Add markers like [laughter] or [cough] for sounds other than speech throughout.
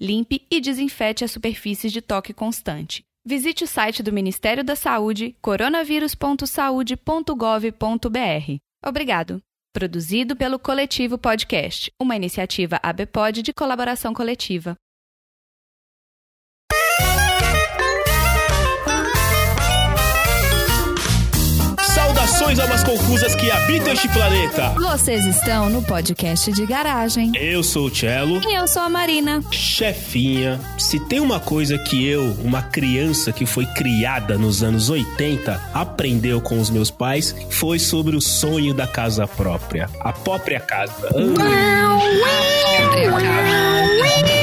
Limpe e desinfete as superfícies de toque constante. Visite o site do Ministério da Saúde, coronavírus.saude.gov.br. Obrigado. Produzido pelo Coletivo Podcast, uma iniciativa ABPOD de colaboração coletiva. Saudações almas confusas que habitam este planeta. Vocês estão no podcast de garagem. Eu sou o Cello. E eu sou a Marina. Chefinha, se tem uma coisa que eu, uma criança que foi criada nos anos 80, aprendeu com os meus pais, foi sobre o sonho da casa própria. A própria casa. Ah. O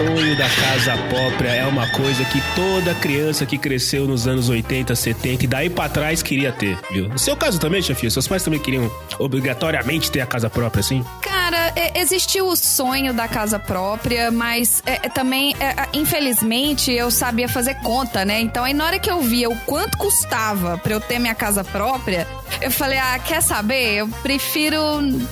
sonho da casa própria é uma coisa que toda criança que cresceu nos anos 80, 70 e daí pra trás queria ter, viu? No seu caso também, chefia? Seus pais também queriam obrigatoriamente ter a casa própria, assim? Cara, é, existiu o sonho da casa própria, mas é, é, também, é, é, infelizmente, eu sabia fazer conta, né? Então aí na hora que eu via o quanto custava pra eu ter minha casa própria, eu falei, ah, quer saber? Eu prefiro.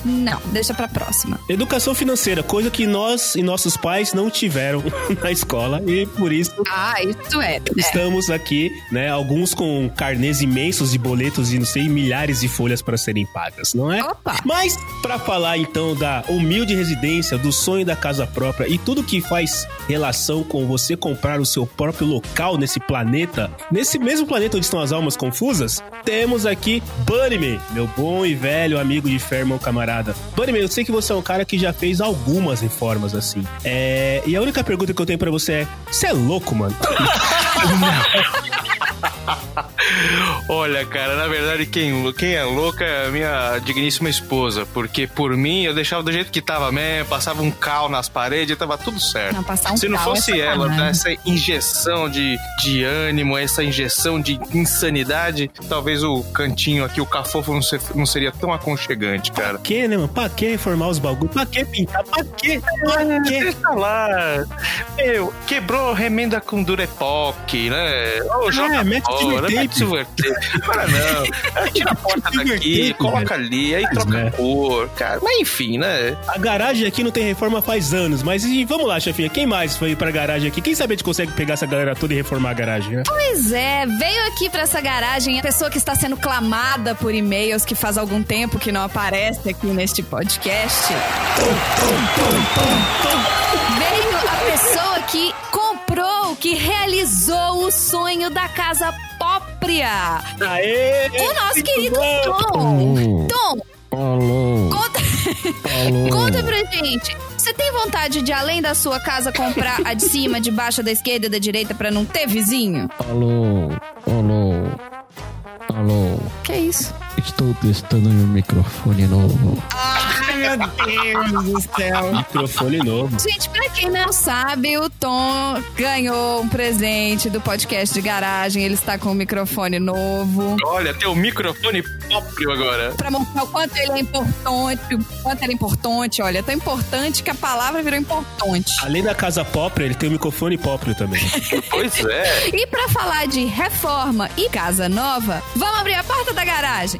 Não, deixa pra próxima. Educação financeira, coisa que nós e nossos pais não tiveram [laughs] na escola e por isso. Ah, isso é. Estamos aqui, né? Alguns com carnês imensos de boletos e não sei, milhares de folhas para serem pagas, não é? Opa! Mas para falar então da humilde residência, do sonho da casa própria e tudo que faz relação com você comprar o seu próprio local nesse planeta, nesse mesmo planeta onde estão as almas confusas, temos aqui Bunnyman, meu bom e velho amigo de fé, meu camarada. Bunnyman, eu sei que você é um cara que já fez algumas reformas assim. É... E a única pergunta que eu tenho para você é: você é louco, mano? [laughs] [laughs] Olha, cara, na verdade, quem, quem é louca é a minha digníssima esposa. Porque por mim, eu deixava do jeito que tava mesmo, passava um cal nas paredes e tava tudo certo. Não, passar um Se não cal fosse é ela, né, essa injeção de, de ânimo, essa injeção de insanidade, talvez o cantinho aqui, o cafofo, não, ser- não seria tão aconchegante, cara. Pra quê, né, mano? Pra que reformar os bagulhos? Pra que pintar? Pra quê? Pra quê? Deixa lá. Meu, quebrou remenda com Durepoc, né? Ô, joga mete fora, tape. Tape. Para não. Aí Tira a porta daqui, [laughs] tape, coloca ali, aí Mas, troca né? a cor, cara. Mas enfim, né? A garagem aqui não tem reforma faz anos, mas e, vamos lá, chefinha. Quem mais foi pra garagem aqui? Quem sabe a gente consegue pegar essa galera toda e reformar a garagem, né? Pois é, veio aqui pra essa garagem a pessoa que está sendo clamada por e-mails que faz algum tempo que não aparece aqui neste podcast. Veio a pessoa que comprou, que realizou o sonho da casa própria. Aê! O nosso querido bom! Tom. Tom, Alô, conta, alô. [laughs] conta pra gente. Você tem vontade de, além da sua casa, comprar a de cima, de baixo, da esquerda e da direita pra não ter vizinho? Alô, alô, alô. Que isso? Estou testando meu microfone novo. Ai, meu Deus do céu. Microfone novo. Gente, pra quem não sabe, o Tom ganhou um presente do podcast de garagem. Ele está com um microfone novo. Olha, tem o microfone próprio agora. Pra mostrar o quanto ele é importante. O quanto ele é importante. Olha, é tão importante que a palavra virou importante. Além da casa própria, ele tem o microfone próprio também. [laughs] Pois é. E pra falar de reforma e casa nova, vamos abrir a porta da garagem.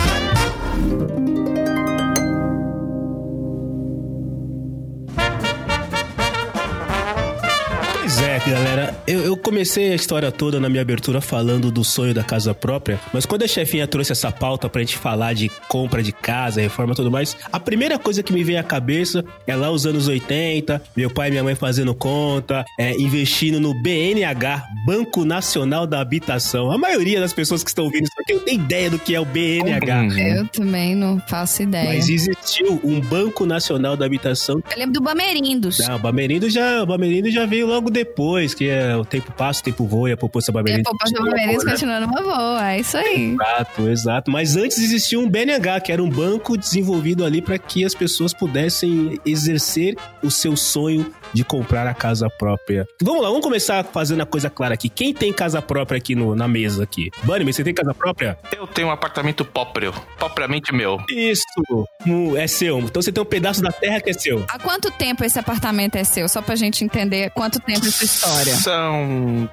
É, galera. Eu, eu comecei a história toda na minha abertura falando do sonho da casa própria, mas quando a chefinha trouxe essa pauta pra gente falar de compra de casa, reforma e tudo mais, a primeira coisa que me veio à cabeça é lá os anos 80, meu pai e minha mãe fazendo conta, é, investindo no BNH, Banco Nacional da Habitação. A maioria das pessoas que estão ouvindo isso porque eu tenho ideia do que é o BNH. Uhum. Eu também não faço ideia. Mas existiu um Banco Nacional da Habitação. Eu lembro do Bamerindos. Não, o Bamerindo já, o Bamerindo já veio logo depois, que é o tempo passa, o tempo voa, e a poupança E a poupança Bamerindos né? continua numa boa, é isso aí. Exato, exato. Mas antes existia um BNH, que era um banco desenvolvido ali para que as pessoas pudessem exercer o seu sonho de comprar a casa própria. Vamos lá, vamos começar fazendo a coisa clara aqui. Quem tem casa própria aqui no- na mesa aqui? Bunny, você tem casa própria? Eu tenho um apartamento próprio, propriamente meu. Isso, um, é seu. Então você tem um pedaço da terra que é seu. Há quanto tempo esse apartamento é seu? Só pra gente entender quanto tempo essa história. São.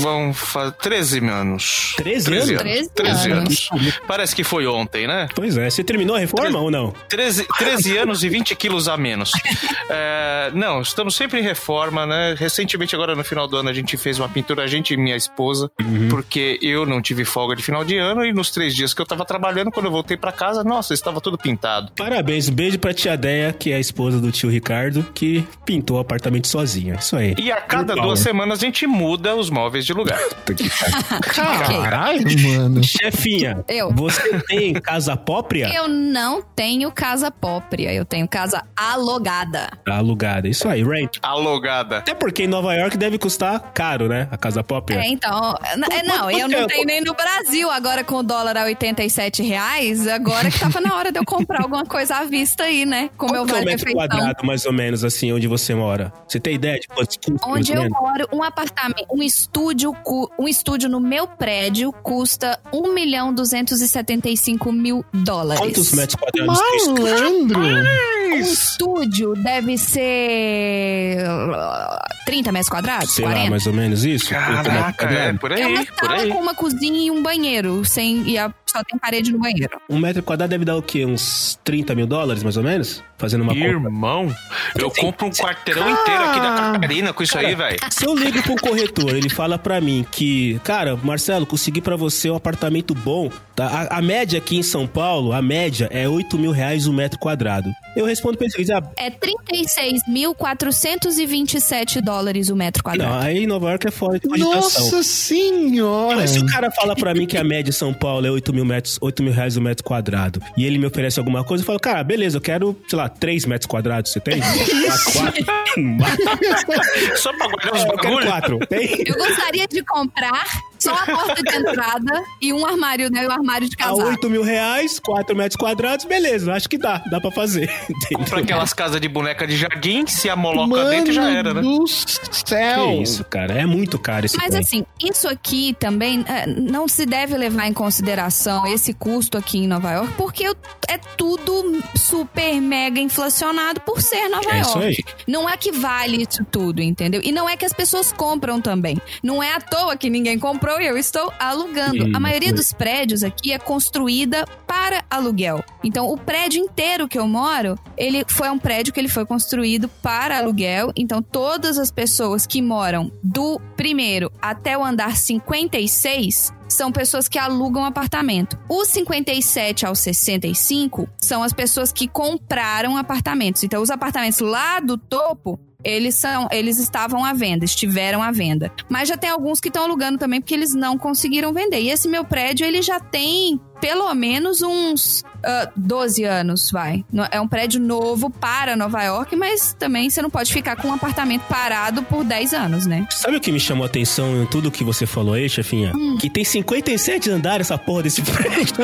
vão fazer 13 anos. 13 anos? 13 13 anos. anos. Parece que foi ontem, né? Pois é, você terminou a reforma ou não? 13, 13 anos e 20 quilos a menos. [laughs] É, não, estamos sempre em reforma, né? Recentemente, agora no final do ano, a gente fez uma pintura, a gente e minha esposa, porque eu não tive folga de final de ano e nos três dias que eu tava trabalhando, quando eu voltei pra casa, nossa, estava tudo pintado. Parabéns, um beijo pra tia Deia, que é a esposa do tio Ricardo, que pintou o apartamento sozinha. Isso aí. E a cada Legal. duas semanas a gente muda os móveis de lugar. [laughs] [laughs] Caralho, [laughs] mano. Chefinha, Eu. você tem casa própria? Eu não tenho casa própria, eu tenho casa alugada. Alugada, isso aí, Alugada. Até porque em Nova York deve custar caro, né? A casa própria. É, então. é, Não, eu não tenho nem no Brasil. Agora com o dólar a 87 reais, agora que tava na hora de eu comprar alguma coisa à vista aí, né? Com Qual meu é o vale metro refeição. quadrado, mais ou menos, assim, onde você mora? Você tem ideia de quantos custos, mais Onde eu menos? moro, um apartamento, um estúdio, um estúdio no meu prédio custa 1 milhão 275 mil dólares. Quantos metros quadrados? Malandro. Um estúdio deve ser uh, 30 metros quadrados? Sei 40? lá, mais ou menos isso? Metro Caraca, é por É uma aí, por sala aí. com uma cozinha e um banheiro, sem, e a- só tem parede no banheiro. Um metro quadrado deve dar o quê? Uns 30 mil dólares, mais ou menos? Fazendo uma. Irmão, eu compro um quarteirão inteiro aqui da Catarina com isso aí, velho. Se eu ligo pro corretor, ele fala pra mim que, cara, Marcelo, consegui pra você um apartamento bom. Tá? A, a média aqui em São Paulo, a média é 8 mil reais o metro quadrado. Eu respondo pra ele, diz, ah, É 36.427 dólares o metro quadrado. não, aí em Nova York é fora de cogitação. Nossa senhora. Mas se o cara fala pra mim que a média em São Paulo é 8 mil, metros, 8 mil reais o metro quadrado e ele me oferece alguma coisa, eu falo, cara, beleza, eu quero, sei lá, 3 metros quadrados, você tem? [laughs] Quatro. [laughs] Só pra guardar os É, bagulhos. 4. Tem? Eu gostaria de comprar só a porta de entrada e um armário, né? Um armário de A casar. 8 mil reais, 4 metros quadrados, beleza, acho que dá, dá pra fazer. [laughs] Entendeu? Pra aquelas casas de boneca de jardim, se a moloca Mano dentro já era, né? do Que céu. isso, cara, é muito caro esse Mas trem. assim, isso aqui também é, não se deve levar em consideração esse custo aqui em Nova York, porque é tudo super mega inflacionado por ser Nova É isso York. Não é que vale isso tudo, entendeu? E não é que as pessoas compram também. Não é à toa que ninguém comprou e eu estou alugando. Sim, A maioria dos prédios aqui é construída para aluguel. Então, o prédio inteiro que eu moro, ele foi um prédio que ele foi construído para aluguel. Então, todas as pessoas que moram do primeiro até o andar 56 são pessoas que alugam apartamento. Os 57 aos 65 são as pessoas que compraram apartamentos. Então, os apartamentos lá do topo eles são, eles estavam à venda, estiveram à venda. Mas já tem alguns que estão alugando também porque eles não conseguiram vender. E esse meu prédio, ele já tem pelo menos uns ah, 12 anos, vai. É um prédio novo para Nova York, mas também você não pode ficar com um apartamento parado por 10 anos, né? Sabe o que me chamou a atenção em tudo que você falou aí, chefinha? Hum. Que tem 57 andares essa porra desse [laughs] prédio.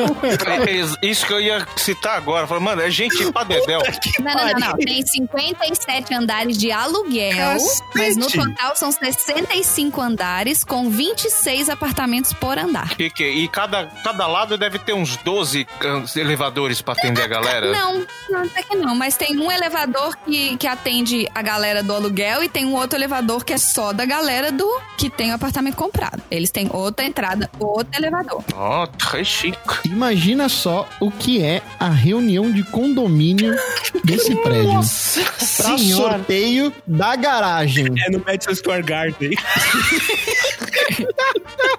É Isso que eu ia citar agora. Falei, mano, é gente pra dedéu. Não, não, não, não. Tem 57 andares de aluguel, Cacete. mas no total são 65 andares com 26 apartamentos por andar. Que, que, e cada, cada lado deve ter uns 12 ah, elevadores pra atender a galera. Não, não, até que não. Mas tem um elevador que, que atende a galera do aluguel e tem um outro elevador que é só da galera do que tem o apartamento comprado. Eles têm outra entrada, outro elevador. Ó, très chique. Imagina só o que é a reunião de condomínio desse prédio. Pra Senhora. sorteio da garagem. É no Madison Square Garden. [laughs]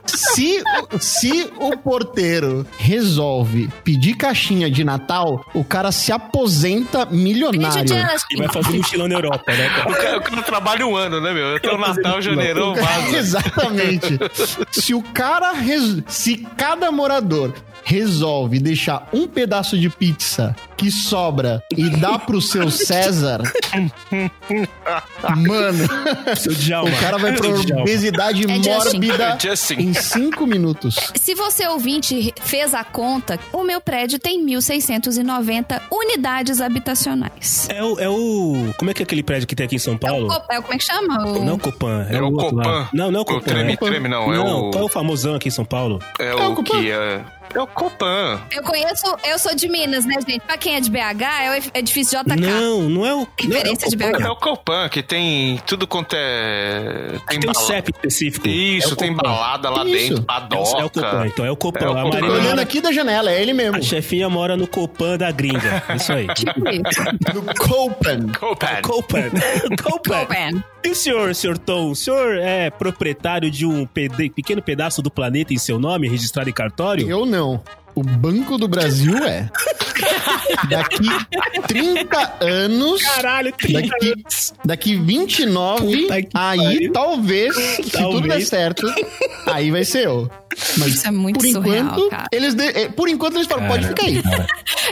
Se, o- se o porteiro resolve pedir caixinha de Natal, o cara se aposenta milionário. E vai fazer mochilão na Europa, né, O cara? cara, o cara trabalha um ano, né, meu? Até o Natal, janeirão, [laughs] vaza. Exatamente. Se o cara. res- Se cada morador resolve deixar um pedaço de pizza que sobra e dá pro seu [laughs] César, mano, o cara vai pra obesidade É mórbida É Justin. em cinco minutos. Se você ouvinte fez a conta, o meu prédio tem 1.690 unidades habitacionais. É o, é o. Como é que é aquele prédio que tem aqui em São É o, Paulo? Cop- é o- como é que chama? O- Não é o Copan. É o outro lá. Copan. Não, não é o O Copan. treme, é- treme não, é não, o... qual é o famosão aqui em São Paulo? É É o o Copan. que é... É o Copan. Eu conheço, eu sou de Minas, né, gente? Pra quem é de BH, é o edifício JK. Não, não é o. É o Referência de Copan. BH. É o Copan, que tem tudo quanto é... Tem um bala- CEP específico. Isso, É tem Copan. balada lá Isso. dentro, É padoca. é o Copan, então é o Copan. É o a Copan. Marina Olhando mora- aqui da janela, é ele mesmo. A chefinha mora no Copan da gringa. Isso aí. [laughs] No Copen. Copan. Copan. Copan. [laughs] Copan. E o senhor, senhor Tom, o senhor é proprietário de um pequeno pedaço do planeta em seu nome, registrado em cartório? Eu não. O Banco do Brasil é. Daqui 30 anos. Caralho, que Daqui, daqui 29, Puta que aí pariu. talvez, se tudo der Talvez. certo, aí vai ser eu. Mas Isso é muito por surreal, enquanto, cara. eles de- eh, por enquanto eles falam, pode ficar aí.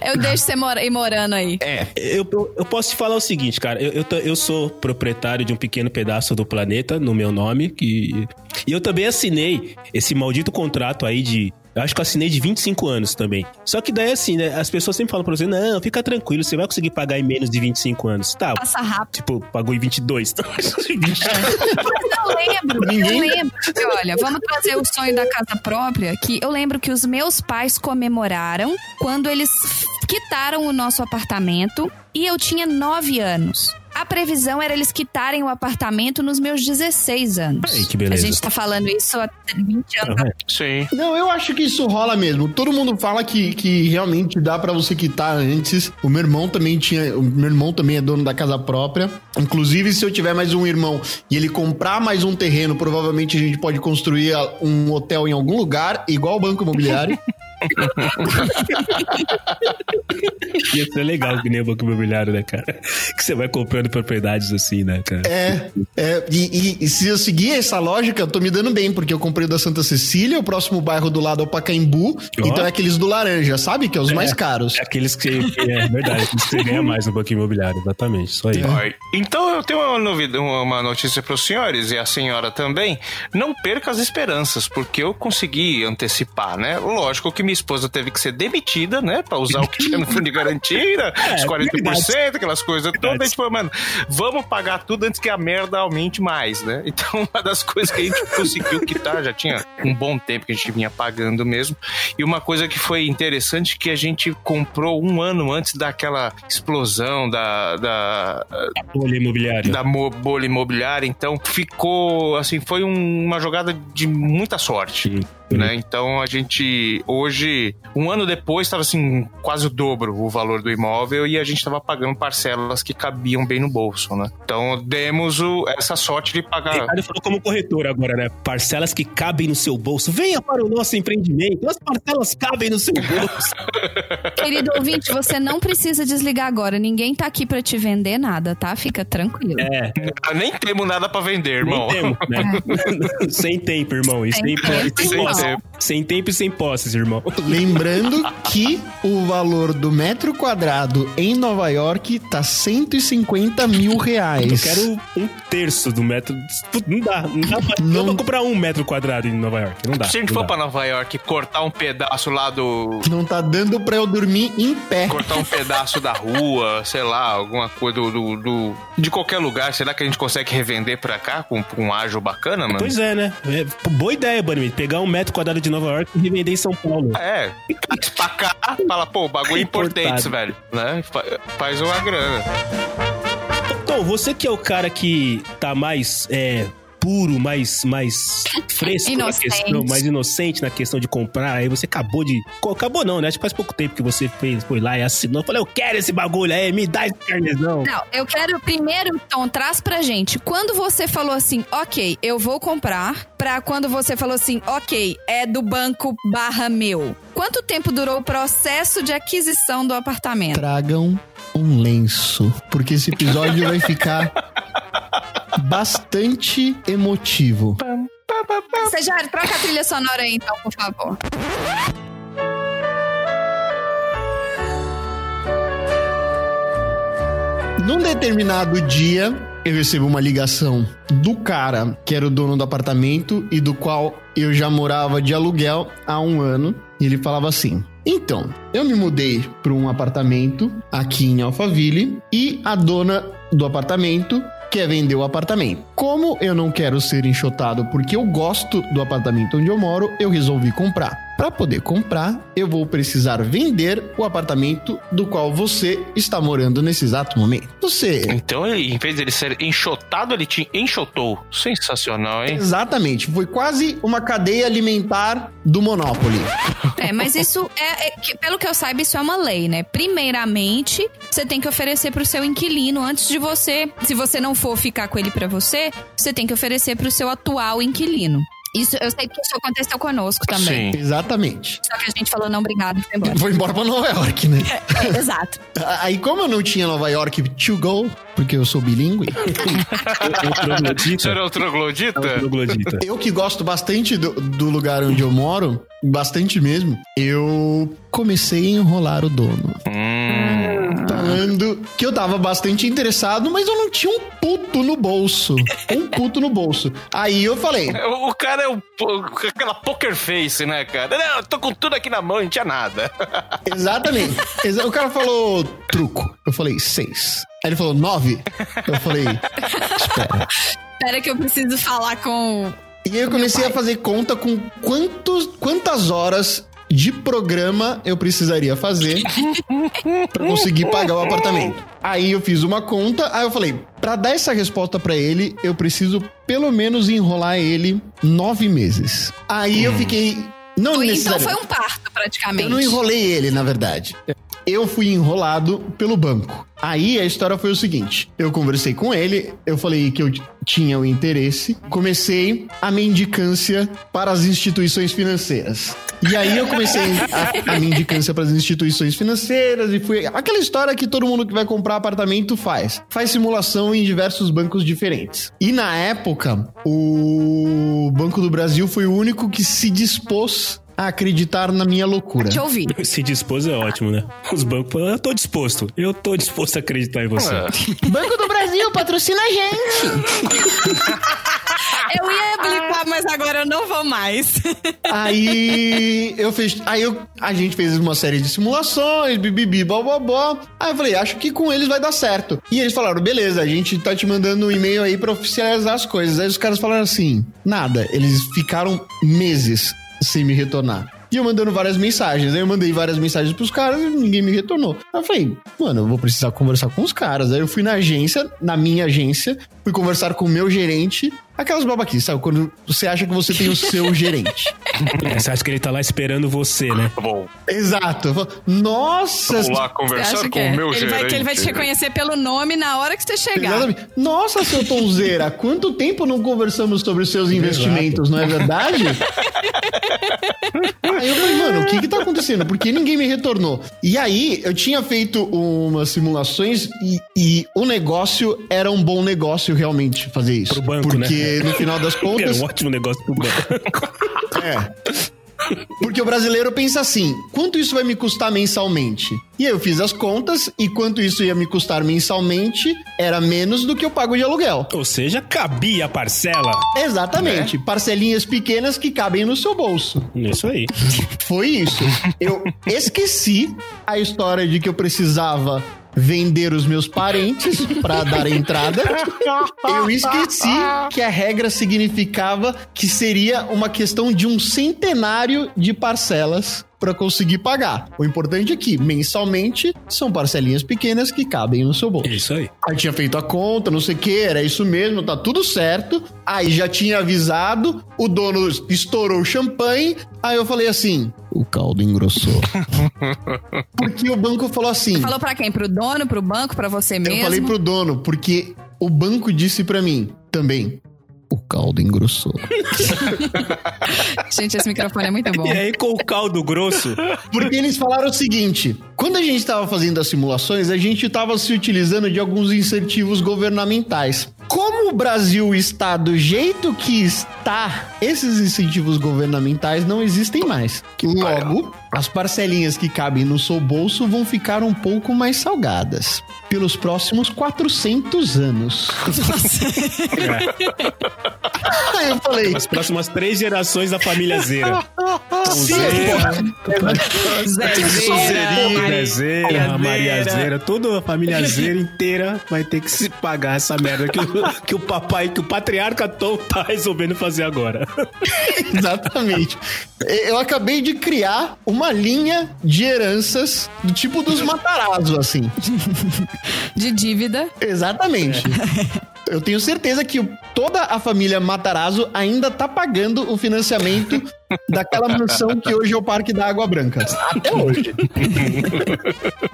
Eu deixo você mora, ir morando aí. É. Eu, eu, eu posso te falar o seguinte, cara. Eu, eu, eu sou proprietário de um pequeno pedaço do planeta no meu nome. Que, e eu também assinei esse maldito contrato aí de. Eu acho que eu assinei de 25 anos também. Só que daí, assim, né? As pessoas sempre falam pra você: não, fica tranquilo, você vai conseguir pagar em menos de 25 anos. Tá, Passa rápido. tipo, pagou em 22. [laughs] Mas eu lembro, Ninguém- eu lembro. olha, vamos trazer o sonho da casa própria, que eu lembro que os meus pais comemoraram quando eles quitaram o nosso apartamento e eu tinha 9 anos. A previsão era eles quitarem o apartamento nos meus 16 anos. Ai, que beleza. A gente tá falando isso há 20 anos. Ah, Sim. Não, eu acho que isso rola mesmo. Todo mundo fala que, que realmente dá pra você quitar antes. O meu irmão também tinha. O meu irmão também é dono da casa própria. Inclusive, se eu tiver mais um irmão e ele comprar mais um terreno, provavelmente a gente pode construir um hotel em algum lugar, igual o Banco Imobiliário. [laughs] Ia ser legal que nem o Banco Imobiliário, né, cara? Que você vai comprando propriedades assim, né, cara? É, é e, e- e se eu seguir essa lógica, eu tô me dando bem, porque eu comprei o da Santa Cecília, o próximo bairro do lado é o Pacaembu, Ó. então é aqueles do laranja, sabe? Que é os mais caros. É aqueles que. É verdade, aqueles que você ganha mais no Banco Imobiliário, exatamente. Isso aí. Ai, Então eu tenho uma, novidade, uma notícia para os senhores e a senhora também. Não perca as esperanças, porque eu consegui antecipar, né? Lógico que minha esposa teve que ser demitida, né? Pra usar o que tinha no fundo de garantia, [laughs] É, os 40%, verdade. aquelas coisas todas. A gente falou, mano, vamos pagar tudo antes que a merda aumente mais, né? [laughs] Então, uma das coisas que a gente conseguiu quitar, já tinha um bom tempo que a gente vinha pagando mesmo. E uma coisa que foi interessante que a gente comprou um ano antes daquela explosão da, da, Bolha imobiliária. da bolha imobiliária, então ficou assim, foi um- uma jogada de muita sorte. Sim. Né? Então a gente hoje, um ano depois, estava assim, quase o dobro o valor do imóvel e a gente estava pagando parcelas que cabiam bem no bolso, né? Então demos o- essa sorte de pagar. Ricardo falou como corretor agora, né? Parcelas que cabem no seu bolso. Venha para o nosso empreendimento. As parcelas cabem no seu bolso. [laughs] Querido ouvinte, você não precisa desligar agora. Ninguém tá aqui pra te vender nada, tá? Fica tranquilo. É, Nem temos nada para vender, nem irmão. temos, né? [laughs] sem tempo, irmão. E posse. tempo, Sem irmão. Sem tempo e sem posses, irmão. Lembrando que o valor do metro quadrado em Nova York tá 150 mil reais. Eu quero um terço do metro. Não dá, não dá pra, Não. não. pra comprar um metro quadrado em Nova York. Não dá. Se a gente for dá. para Nova York e cortar um pedaço lá do. Não tá dando pra eu dormir em pé. Cortar um pedaço da rua, sei lá, alguma coisa do, do, do- de qualquer lugar, será que a gente consegue revender pra cá com, com um ágil bacana, mano? Pois é, né? É, boa ideia, Bunny. Pegar um metro quadrado de Nova York e revender em São Paulo. É, pra cá, fala, pô, bagulho importante, Importado. velho, né? Fa- Faz uma grana. Tom, você que é o cara que tá mais é, puro, mais, mais fresco Inocente. na questão, mais inocente na questão de comprar. Aí você acabou de. Acabou não, né? Acho que faz pouco tempo que você fez, foi lá e assinou. Eu falei, eu quero esse bagulho aí, me dá esse carnezão. Não, eu quero primeiro, Tom, traz pra gente. Quando você falou assim, ok, eu vou comprar, pra quando você falou assim, ok, é do banco barra meu. Quanto tempo durou o processo de aquisição do apartamento? Tragam um lenço, porque esse episódio vai ficar [laughs] bastante emotivo. Seja, troca a trilha sonora aí, então, por favor. Num determinado dia, eu recebo uma ligação do cara que era o dono do apartamento e do qual eu já morava de aluguel há um ano. E ele falava assim: Então, eu me mudei para um apartamento aqui em Alphaville e a dona do apartamento quer vender o apartamento. Como eu não quero ser enxotado porque eu gosto do apartamento onde eu moro, eu resolvi comprar. Para poder comprar, eu vou precisar vender o apartamento do qual você está morando nesse exato momento. Você Então, ele, em vez dele ser enxotado, ele te enxotou. Sensacional, hein? Exatamente, foi quase uma cadeia alimentar do Monopoly. É, mas isso é, é que, pelo que eu saiba, isso é uma lei, né? Primeiramente, você tem que oferecer pro seu inquilino antes de você, se você não for ficar com ele pra você, você tem que oferecer pro seu atual inquilino. Isso, eu sei que isso aconteceu conosco também. Sim. Exatamente. Só que a gente falou não obrigado foi embora. Foi embora pra Nova York, né? [laughs] É, exato. Aí, como eu não tinha Nova York to go, porque eu sou bilíngue, Você era o troglodita? Troglodita. eu que gosto bastante do, do lugar onde eu moro, bastante mesmo, eu comecei a enrolar o dono. Hum. Falando que eu tava bastante interessado, mas eu não tinha um puto no bolso. Um [laughs] puto no bolso. Aí eu falei, O o cara é o, aquela poker face, né, cara? Não, eu tô com tudo aqui na mão, não tinha nada. [laughs] Exatamente. Exa- O cara falou truco. Eu falei seis. Aí ele falou nove. Eu falei, espera. Espera que eu preciso falar com. E aí eu comecei a fazer conta com quantos, quantas horas de programa eu precisaria fazer pra conseguir pagar o apartamento. Aí eu fiz uma conta, aí eu falei, pra dar essa resposta pra ele, eu preciso pelo menos enrolar ele nove meses. Aí eu fiquei não então foi um parto, praticamente. Eu não enrolei ele, na verdade. Eu fui enrolado pelo banco. Aí a história foi o seguinte: eu conversei com ele, eu falei que eu tinha o interesse, comecei a mendicância para as instituições financeiras. E aí eu comecei a, a mendicância para as instituições financeiras e fui aquela história que todo mundo que vai comprar apartamento faz. Faz simulação em diversos bancos diferentes. E na época, o Banco do Brasil foi o único que se dispôs a acreditar na minha loucura. Te ouvir. [laughs] Se dispôs é ótimo, né? Os bancos falam, eu tô disposto. Eu tô disposto a acreditar em você. É. Banco do Brasil patrocina a gente. [laughs] Eu ia aplicar, mas agora eu não vou mais. [laughs] Aí eu fiz, aí eu, a gente fez uma série de simulações, bibibi, bobobó. Aí eu falei, acho que com eles vai dar certo. E eles falaram, beleza, a gente tá te mandando um e-mail aí pra oficializar as coisas. Aí os caras falaram assim, nada. Eles ficaram meses sem me retornar. E eu mandando várias mensagens. Aí eu mandei várias mensagens pros caras e ninguém me retornou. Aí eu falei, mano, eu vou precisar conversar com os caras. Aí eu fui na agência, na minha agência, fui conversar com o meu gerente. Aquelas babaquices, sabe? Quando você acha que você tem o seu [laughs] gerente. É, Você acha que ele tá lá esperando você, né? Tá bom, Exato. Falo, Nossa! vamos lá conversar com é? o meu ele gerente. vai, que ele vai te reconhecer pelo nome na hora que você chegar. Exatamente. Nossa, seu Tonzeira, quanto tempo não conversamos sobre os seus investimentos, não é verdade? aí eu falei, mano, o que que tá acontecendo? Por que ninguém me retornou? E aí, eu tinha feito umas simulações e, e o negócio era um bom negócio realmente fazer isso. Pro banco, Porque né? No final das [laughs] contas, um ótimo negócio pro banco. [laughs] É. Porque o brasileiro pensa assim: quanto isso vai me custar mensalmente? E aí eu fiz as contas e quanto isso ia me custar mensalmente era menos do que eu pago de aluguel. Ou seja, cabia a parcela. Exatamente. Parcelinhas pequenas que cabem no seu bolso. Isso aí. Foi isso. Eu esqueci a história de que eu precisava vender os meus parentes para dar entrada. Eu esqueci que a regra significava que seria uma questão de um centenário de parcelas para conseguir pagar. O importante é que mensalmente são parcelinhas pequenas que cabem no seu bolso. Isso aí. Aí tinha feito a conta, não sei o que, era isso mesmo, tá tudo certo. Aí já tinha avisado, o dono estourou o champanhe. Aí eu falei assim: o caldo engrossou. [laughs] porque o banco falou assim. Falou pra quem? Pro dono, pro banco, pra você mesmo? Eu falei pro dono, porque o banco disse pra mim também. O caldo engrossou. [laughs] Gente, esse microfone é muito bom. [laughs] E aí, com o caldo grosso, Porque eles falaram o seguinte: quando a gente estava fazendo as simulações, a gente estava se utilizando de alguns incentivos governamentais. Como o Brasil está do jeito que está, esses incentivos governamentais não existem mais. Logo, as parcelinhas que cabem no seu bolso vão ficar um pouco mais salgadas. Pelos próximos 400 anos. [laughs] Aí eu falei, as próximas três gerações da família Zera. Zerinha, Zera, Maria Zera, toda a família Zera inteira vai ter que se pagar essa merda que o, que o papai, que o patriarca Tom tá resolvendo fazer agora. [laughs] Exatamente. Eu acabei de criar uma linha de heranças do tipo dos Matarazzo, assim. [laughs] De dívida. Exatamente. Eu tenho certeza que toda a família Matarazzo ainda tá pagando o financiamento daquela mansão que hoje é o Parque da Água Branca. Até hoje.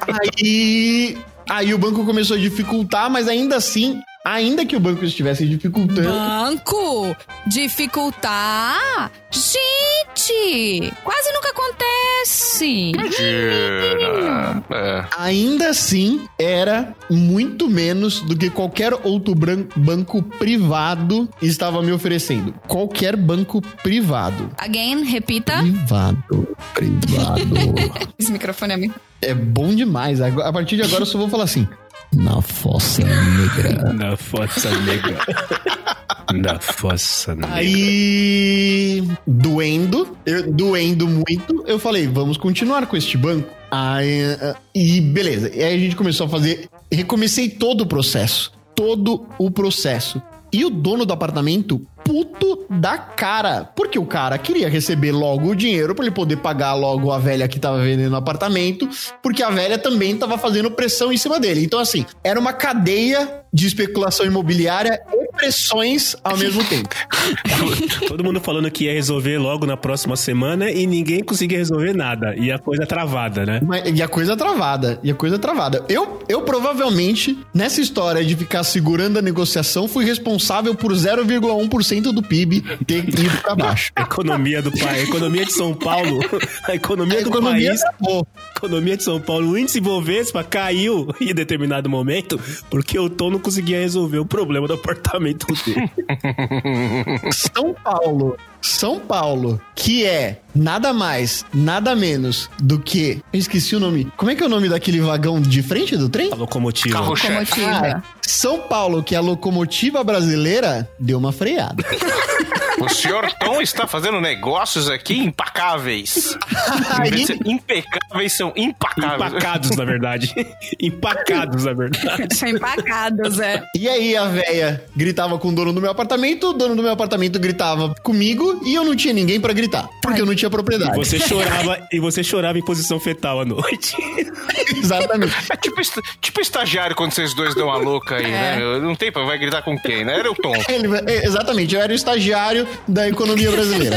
Aí, aí o banco começou a dificultar, mas ainda assim, ainda que o banco estivesse dificultando, Banco? Dificultar? Gente! Quase nunca acontece! Mentira. É. ainda assim era muito menos do que qualquer outro banco privado estava me oferecendo. Qualquer banco privado. Again, repita. Privado, privado. [laughs] Esse microfone é muito. é bom demais. A partir de agora eu só vou falar assim. Na fossa negra. [laughs] Na fossa negra. Na fossa negra. Aí, doendo, eu- doendo muito, eu falei, vamos continuar com este banco. Aí, e beleza. E aí a gente começou a fazer. Recomecei todo o processo. Todo o processo. E o dono do apartamento, puto da cara. Porque o cara queria receber logo o dinheiro pra ele poder pagar logo a velha que tava vendendo o apartamento. Porque a velha também tava fazendo pressão em cima dele. Então, assim, era uma cadeia de especulação imobiliária e pressões ao mesmo tempo. [laughs] Todo mundo falando que ia resolver logo na próxima semana e ninguém conseguia resolver nada. E a coisa travada, né? Mas- e a coisa travada, e a coisa travada. Eu, eu provavelmente, nessa história de ficar segurando a negociação, fui responsável por 0,1% do PIB ter ido pra baixo. [laughs] Economia do país, a economia de São Paulo, [laughs] a economia A do economia país, travou. A economia de São Paulo, o índice Bovespa caiu [laughs] em determinado momento porque o Tom não conseguia resolver o problema do apartamento dele. [laughs] São Paulo. São Paulo, que é nada mais, nada menos do que. Eu esqueci o nome. Como é que é o nome daquele vagão de frente do trem? A locomotiva. Carro-chefe. Locomotiva. São Paulo, que é a locomotiva brasileira, deu uma freada. [laughs] O senhor Tom está fazendo negócios aqui impacáveis. [laughs] Impecáveis, são impacáveis. Empacados, na verdade. [laughs] Empacados, na verdade. São empacados, é. E aí a véia gritava com o dono do meu apartamento, o dono do meu apartamento gritava comigo e eu não tinha ninguém pra gritar, porque eu não tinha propriedade. Você chorava e você chorava em posição fetal à noite. [laughs] Exatamente. É tipo, est- tipo estagiário quando vocês dois dão a louca aí, né? Não tem pra vai gritar com quem, né? Era o Tom. Ele- é, exatamente, eu era o estagiário da economia brasileira.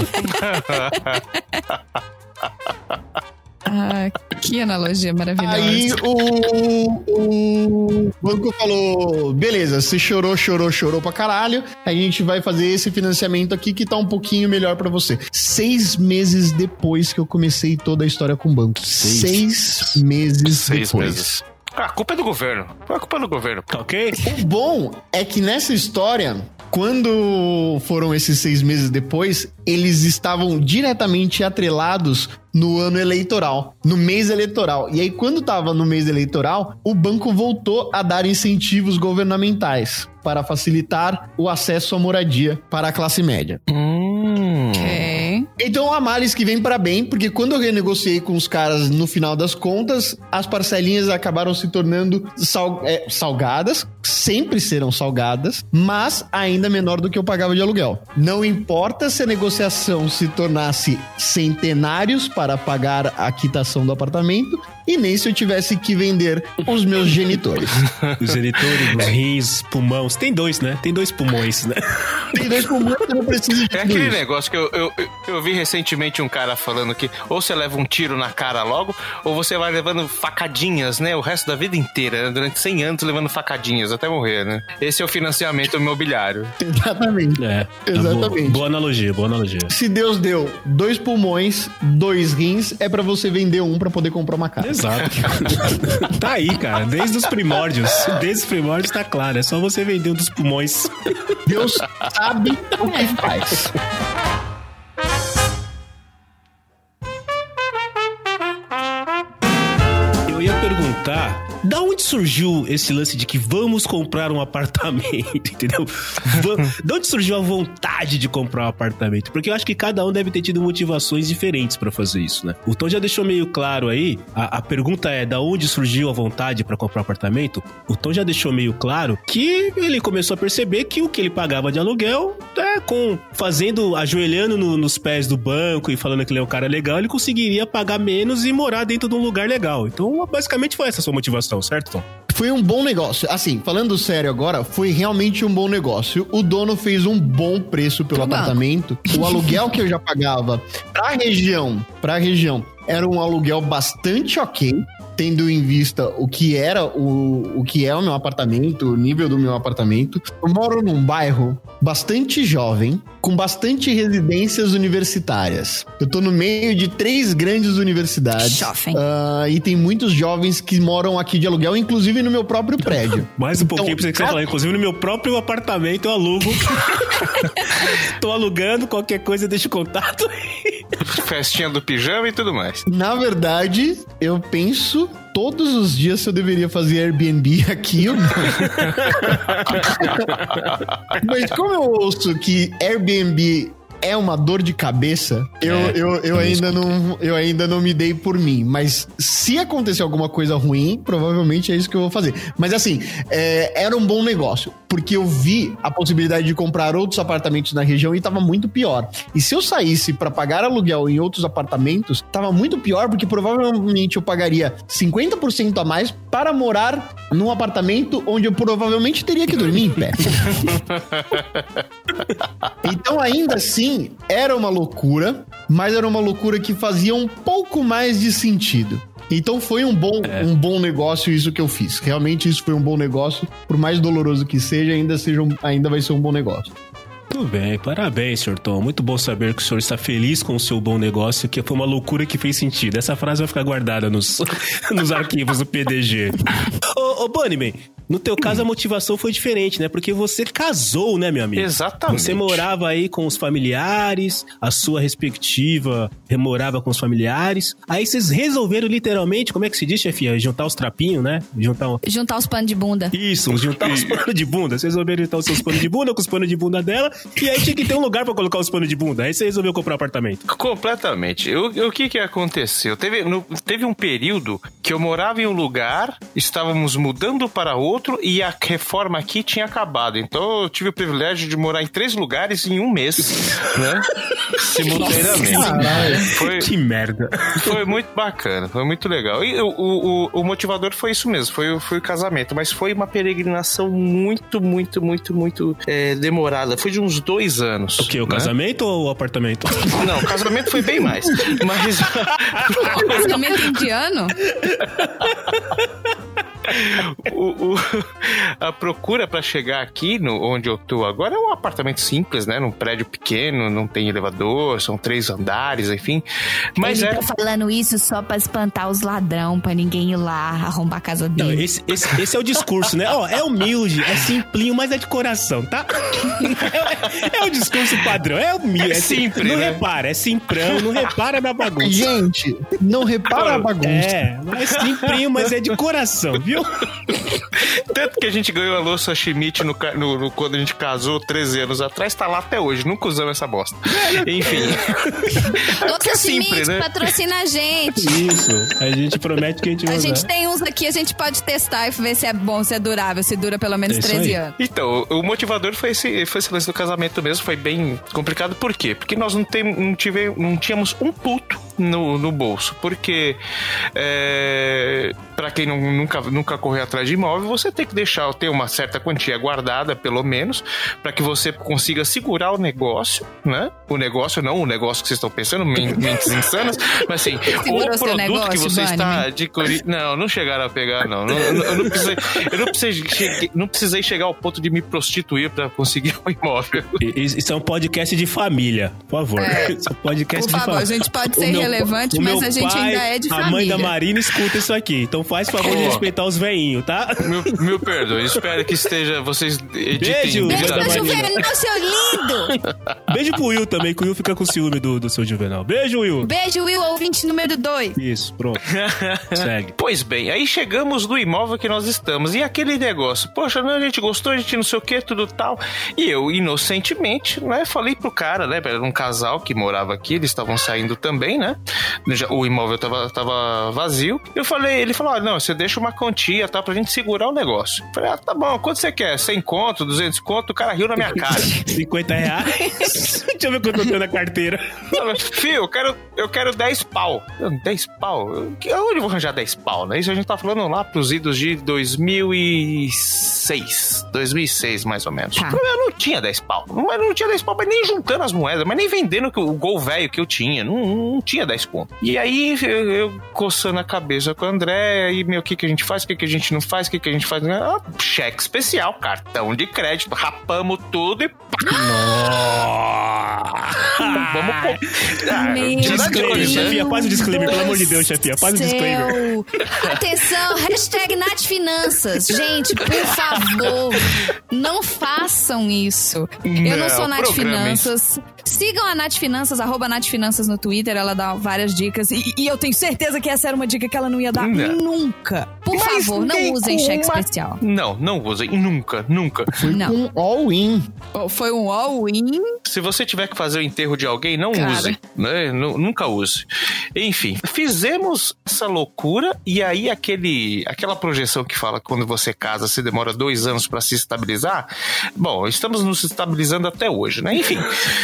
Ah, que analogia maravilhosa. Aí o, o banco falou: beleza, você chorou, chorou, chorou pra caralho. A gente vai fazer esse financiamento aqui que tá um pouquinho melhor pra você. Seis meses depois que eu comecei toda a história com o banco. Seis, meses Seis depois. meses. A culpa é do governo. A culpa é do governo. Tá ok? O bom é que nessa história, quando foram esses seis meses depois, eles estavam diretamente atrelados no ano eleitoral, no mês eleitoral. E aí, quando tava no mês eleitoral, o banco voltou a dar incentivos governamentais para facilitar o acesso à moradia para a classe média. Hum. Então há males que vem para bem, porque quando eu renegociei com os caras no final das contas, as parcelinhas acabaram se tornando sal, é, salgadas, sempre serão salgadas, mas ainda menor do que eu pagava de aluguel. Não importa se a negociação se tornasse centenários para pagar a quitação do apartamento, e nem se eu tivesse que vender os meus genitores. [laughs] Os genitores, os rins, pulmões. Tem dois, né? Tem dois pulmões, né? [laughs] Tem dois pulmões que eu não preciso de É aquele isso. negócio que eu, eu, eu- vi recentemente um cara falando que ou você leva um tiro na cara logo, ou você vai levando facadinhas, né? O resto da vida inteira, né? durante 100 anos levando facadinhas até morrer, né? Esse é o financiamento imobiliário. Exatamente. É. Exatamente. Boa, boa analogia, boa analogia. Se Deus deu dois pulmões, dois rins, é pra você vender um pra poder comprar uma casa. Exato. [laughs] tá aí, cara. Desde os primórdios. Desde os primórdios tá claro. É só você vender um dos pulmões. Deus sabe o que faz. Eu ia perguntar, da onde surgiu esse lance de que vamos comprar um apartamento, [laughs] entendeu? Da onde surgiu a vontade de comprar um apartamento? Porque eu acho que cada um deve ter tido motivações diferentes pra fazer isso, né? O Tom já deixou meio claro aí, a, a pergunta é, da onde surgiu a vontade pra comprar um apartamento? O Tom já deixou meio claro que ele começou a perceber que o que ele pagava de aluguel, é, com fazendo, ajoelhando no- nos pés do banco e falando que ele é um cara legal, ele conseguiria pagar menos e morar dentro de um lugar legal. Então, basicamente foi essa a sua motivação, certo, Tom? Foi um bom negócio. Assim, falando sério agora, foi realmente um bom negócio. O dono fez um bom preço pelo apartamento. O [laughs] aluguel que eu já pagava pra região, pra região, era um aluguel bastante ok. Tendo em vista o que era o, o que é o meu apartamento, o nível do meu apartamento. Eu moro num bairro bastante jovem, com bastante residências universitárias. Eu tô no meio de três grandes universidades. Jovem. Ah, e tem muitos jovens que moram aqui de aluguel, inclusive no meu próprio prédio. [laughs] Mais um pouquinho Então, pra você que você a- falar. Inclusive, no meu próprio apartamento eu alugo. [laughs] Tô alugando, qualquer coisa deixa o contato. [laughs] Festinha do pijama e tudo mais. Na verdade, eu penso todos os dias se eu deveria fazer Airbnb aqui ou não. [laughs] Mas como eu ouço que Airbnb é uma dor de cabeça, eu, É, eu, eu, ainda não, eu ainda não me dei por mim. Mas se acontecer alguma coisa ruim, provavelmente é isso que eu vou fazer. Mas assim, é, era um bom negócio. Porque eu vi a possibilidade de comprar outros apartamentos na região e tava muito pior. E se eu saísse pra pagar aluguel em outros apartamentos, tava muito pior, porque provavelmente eu pagaria 50% a mais para morar num apartamento onde eu provavelmente teria que dormir em pé. [laughs] Então, ainda assim, era uma loucura, mas era uma loucura que fazia um pouco mais de sentido. Então foi um bom, um bom negócio isso que eu fiz. Realmente isso foi um bom negócio. Por mais doloroso que seja, ainda, seja um- ainda vai ser um bom negócio. Tudo bem, parabéns, senhor Tom. Muito bom saber que o senhor está feliz com o seu bom negócio, que foi uma loucura que fez sentido. Essa frase vai ficar guardada nos, [laughs] nos arquivos do PDG. Ô, ô Bunnyman, no teu caso a motivação foi diferente, né? Porque você casou, né, meu amigo? Exatamente. Você morava aí com os familiares, a sua respectiva morava com os familiares. Aí vocês resolveram literalmente, como é que se diz, chefia? Juntar os trapinhos, né? Juntar um... Juntar os panos de bunda. Isso, juntar os panos de bunda. Vocês resolveram juntar os seus panos de bunda com os panos de bunda dela. E aí tinha que ter um lugar pra colocar os panos de bunda. Aí você resolveu comprar um apartamento. Completamente. Eu- o que que aconteceu? Teve, no- teve um período que eu morava em um lugar, estávamos mudando para outro e a reforma aqui tinha acabado. Então eu tive o privilégio de morar em três lugares em um mês, [laughs] né? Simultaneamente. Caralho. Foi, Que merda. foi muito bacana, foi muito legal. E o, o, o- motivador foi isso mesmo, foi, o- foi o casamento. Mas foi uma peregrinação muito, muito, muito, muito é, demorada. Foi de uns dois anos. O quê? O né? casamento ou o apartamento? [laughs] Não, o casamento foi bem mais. Mas [laughs] Casamento indiano? [laughs] o, o- a procura pra chegar aqui, no, onde eu tô agora, é um apartamento simples, né? Num prédio pequeno, não tem elevador, são três andares, enfim. Mas Ele é. tá falando isso só pra espantar os ladrão, pra ninguém ir lá arrombar a casa Não, dele. esse, esse, esse é o discurso, né? Ó, é humilde, é simplinho, mas é de coração, tá? É, [laughs] é o discurso padrão, é humilde. É simples, Não né? repara, é simprão, não repara na bagunça. Gente, não repara a [laughs] bagunça. É, mas simplinho, mas é de coração, viu? [laughs] Tanto que a gente ganhou a louça Schmidt no, no- no- quando a gente casou 13 anos atrás, tá lá até hoje. Nunca usamos essa bosta. Enfim. [laughs] Louça é sempre, Schmidt, né? patrocina a gente. Isso. A gente promete que a gente vai A usar. gente tem uns aqui, a gente pode testar e ver se é bom, se é durável, se dura pelo menos É isso 13 aí. anos. Então, o motivador foi esse, foi esse lance do casamento mesmo, foi bem complicado. Por quê? Porque nós não, tem, não, tive, não tínhamos um puto no, no bolso. Porque, é, para quem não, nunca, nunca correu atrás de imóvel, você tem que deixar ter uma certa quantia guardada, pelo menos, para que você consiga segurar o negócio, né? O negócio, não o negócio que vocês estão pensando, men- [laughs] mentes insanas, mas assim, Segurou o produto negócio, que você Bunny? está adquirindo. Não, não chegaram a pegar, não. Não- não- eu não precisei, eu não precisei, cheguei- não precisei chegar ao ponto de me prostituir para conseguir o imóvel. Isso é um podcast de família, por favor. É. Isso é um podcast Por de favor, família. a gente pode O ser meu- relevante, o mas a gente pai, ainda é de A mãe família. da Marina escuta isso aqui. Então faz favor de respeitar os veinhos, tá? Meu, meu perdoe, espero que esteja. Vocês editem. Beijo, Beijo pro Marina. Juvenal, seu lindo! [laughs] Beijo pro Will também, que o Will fica com ciúme do, do seu Juvenal. Beijo, Will. Beijo, Will, ouvinte número 2. Isso, pronto. [laughs] Segue. Pois bem, aí chegamos no imóvel que nós estamos. E aquele negócio, poxa, não, a gente gostou, a gente não sei o que, tudo tal. E eu, inocentemente, né, falei pro cara, né, era um casal que morava aqui, eles estavam saindo também, né? O imóvel tava, tava vazio. Eu falei, ele falou, ah, não, você deixa uma quantia, tá, pra gente segurar o negócio. Eu falei, ah, tá bom, quanto você quer? 100 conto, 200 conto? O cara riu na minha [laughs] cara. 50 reais. [laughs] Deixa eu ver quanto eu tenho na carteira. Fio, eu quero, eu quero 10 pau. Eu, 10 pau? Onde eu vou arranjar 10 pau, né? Isso a gente tá falando lá pros idos de 2006. 2006, mais ou menos. Tá. Eu não tinha 10 pau. Não, eu não tinha 10 pau, mas nem juntando as moedas, mas nem vendendo o gol velho que eu tinha. Não, não tinha 10 conto. E aí, eu, eu coçando a cabeça com o André, aí, meu, o que, que a gente faz? O que, que a gente não faz? O que, que a gente faz? Ah, cheque especial, cartão de crédito, rapamos tudo e Vamos com. Ah, Disclaimer, né? chefia, faz o disclaimer, pelo amor de Deus, chefia, faz o disclaimer. Céu. Atenção, hashtag Nath Finanças. Gente, por favor, não façam isso. Eu não Não, sou programem. Finanças. Sigam a Nath Finanças, arroba Nath Finanças no Twitter, ela dá várias dicas. E, e eu tenho certeza que essa era uma dica que ela não ia dar Não. nunca. Por Mas favor, não usem com cheque uma- especial. Não, não usem. Nunca, nunca. Não. Um all-in. Foi um all-in. Se você tiver que fazer o enterro de alguém, não Cara. use. Né? Nu- Nunca use. Enfim, fizemos essa loucura e aí aquele, aquela projeção que fala que quando você casa, você demora dois anos pra se estabilizar. Bom, estamos nos estabilizando até hoje, né? Enfim,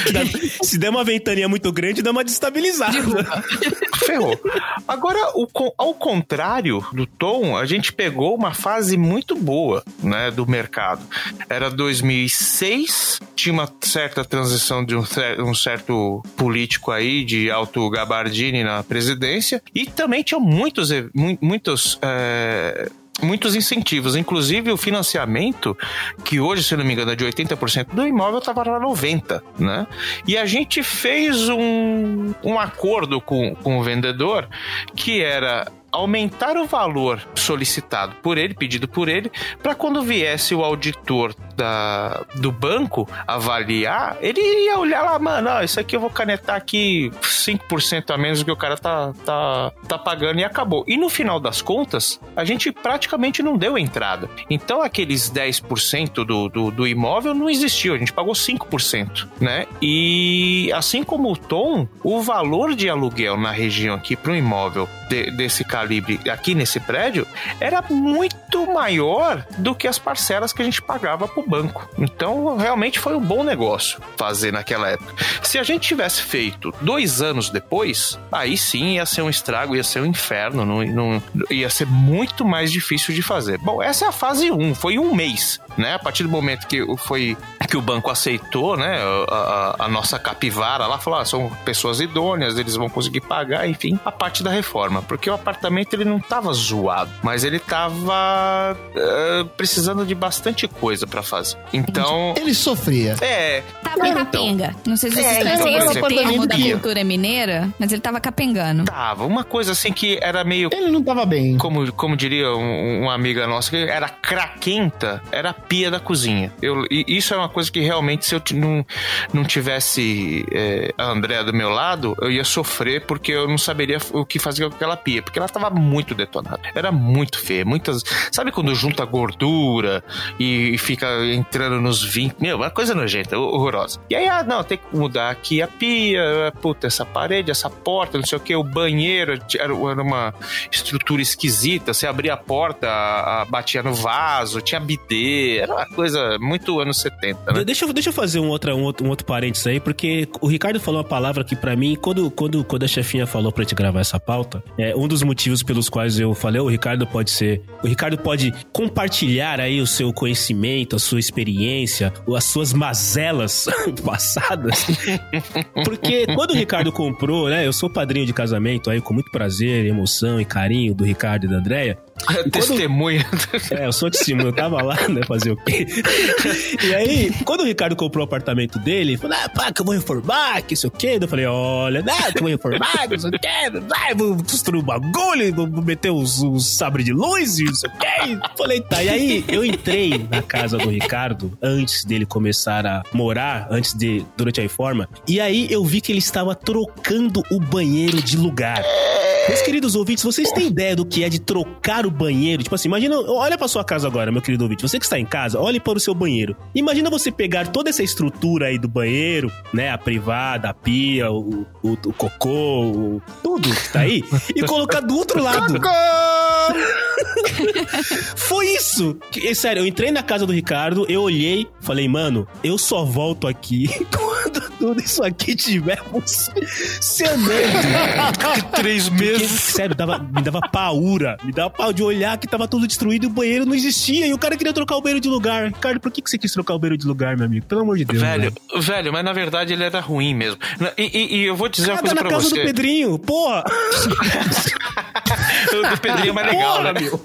[laughs] Se der uma ventania muito grande, dá uma destabilizada. [laughs] ferrou. Agora, o ao contrário do Tom, a gente pegou uma fase muito boa, né, do mercado. Era 2006, tinha uma certa transição de um, um certo político aí de alto gabardine na presidência e também tinha muitos mu- muitos é, muitos incentivos, inclusive o financiamento, que hoje, se não me engano, é de 80% do imóvel, estava lá 90%, né? E a gente fez um, um acordo com, com o vendedor que era aumentar o valor solicitado por ele, pedido por ele, para quando viesse o auditor da, do banco avaliar, ele ia olhar lá, mano, ó, isso aqui eu vou canetar aqui 5% a menos do que o cara tá, tá, tá pagando e acabou. E no final das contas, a gente praticamente não deu entrada. Então aqueles 10% do, do, do imóvel não existiu, a gente pagou 5%, né? E assim como o Tom, o valor de aluguel na região aqui para um imóvel de- desse calibre aqui nesse prédio era muito maior do que as parcelas que a gente pagava pro banco. Então, realmente foi um bom negócio fazer naquela época. Se a gente tivesse feito dois anos depois, aí sim ia ser um estrago, ia ser um inferno, não, não- ia ser muito mais difícil de fazer. Bom, essa é a fase 1, foi um mês, né? A partir do momento que o- foi que o banco aceitou, né, a, a- a nossa capivara lá, falou, ah, são pessoas idôneas, eles vão conseguir pagar, enfim, a parte da reforma, porque o apartamento ele não tava zoado, mas ele tava eh, precisando de bastante coisa pra fazer. Então, Ele sofria. é, Tava então, capenga. Não sei se É, vocês então, conhecem por esse termo da cultura mineira, mas ele tava capengando. tava uma coisa assim que era meio Ele não tava bem. como, como diria um- uma amiga nossa, que era craquenta, era pia da cozinha. Eu, isso é uma coisa que realmente, se eu não, não tivesse é, a Andréa do meu lado, eu ia sofrer porque eu não saberia o que fazer com aquela pia, porque ela tava muito detonada. Era muito feia. Muitas. Sabe quando junta gordura e, fica entrando nos 20? Meu, uma coisa nojenta, horrorosa. E aí, ah, não, tem que mudar aqui a pia, puta, essa parede, essa porta, não sei o que, o banheiro era, uma estrutura esquisita. Você abria a porta, batia no vaso, tinha bidê, era uma coisa muito anos 70, né? De- Deixa, eu- deixa eu fazer um outro, um, outro, um outro parênteses aí, porque o Ricardo falou uma palavra que pra mim, quando, quando, quando a chefinha falou pra gente gravar essa pauta, é um dos motivos pelos quais eu falei, "Ô, o Ricardo pode ser. O Ricardo pode compartilhar aí o seu conhecimento, a sua experiência, as suas mazelas [laughs] passadas. Porque quando o Ricardo comprou, né? Eu sou padrinho de casamento aí, com muito prazer, emoção e carinho do Ricardo e da Andréia. Testemunha. É, eu sou testemunho, eu tava lá, né? Fazer o quê? E aí, quando o Ricardo comprou o apartamento dele, ele falou: ah, pá, que eu vou reformar, que isso o quê? Eu falei: olha, não, que eu vou reformar, que isso o quê? Vai, vou construir um bagulho, vou meter os, os sabre de luz e isso o quê? Falei: tá. E aí, eu entrei na casa do Ricardo antes dele começar a morar, antes de, durante a reforma, e aí eu vi que ele estava trocando o banheiro de lugar. Meus queridos ouvintes, vocês têm ideia do que é de trocar o banheiro? Tipo assim, imagina, olha pra sua casa agora, meu querido ouvinte. Você que está em casa, olhe para o seu banheiro. Imagina você pegar toda essa estrutura aí do banheiro, né? A privada, a pia, o, o, o cocô, o- tudo que tá aí, [laughs] e colocar do outro lado. [laughs] Foi isso! É sério, eu entrei na casa do Ricardo, eu olhei, falei, mano, eu só volto aqui [laughs] quando tudo isso aqui tiver funcionando. Três Porque, meses. sério, dava, me dava paura. Me dava pau de olhar que tava tudo destruído e o banheiro não existia. E o cara queria trocar o banheiro de lugar. Ricardo, por que, que você quis trocar o banheiro de lugar, meu amigo? Pelo amor de Deus. Velho, velho, mas na verdade ele era ruim mesmo. E, e- e eu vou dizer uma Cada coisa na pra casa você. do Pedrinho, porra! [laughs] o do Pedrinho é mais legal, Porra, né? meu.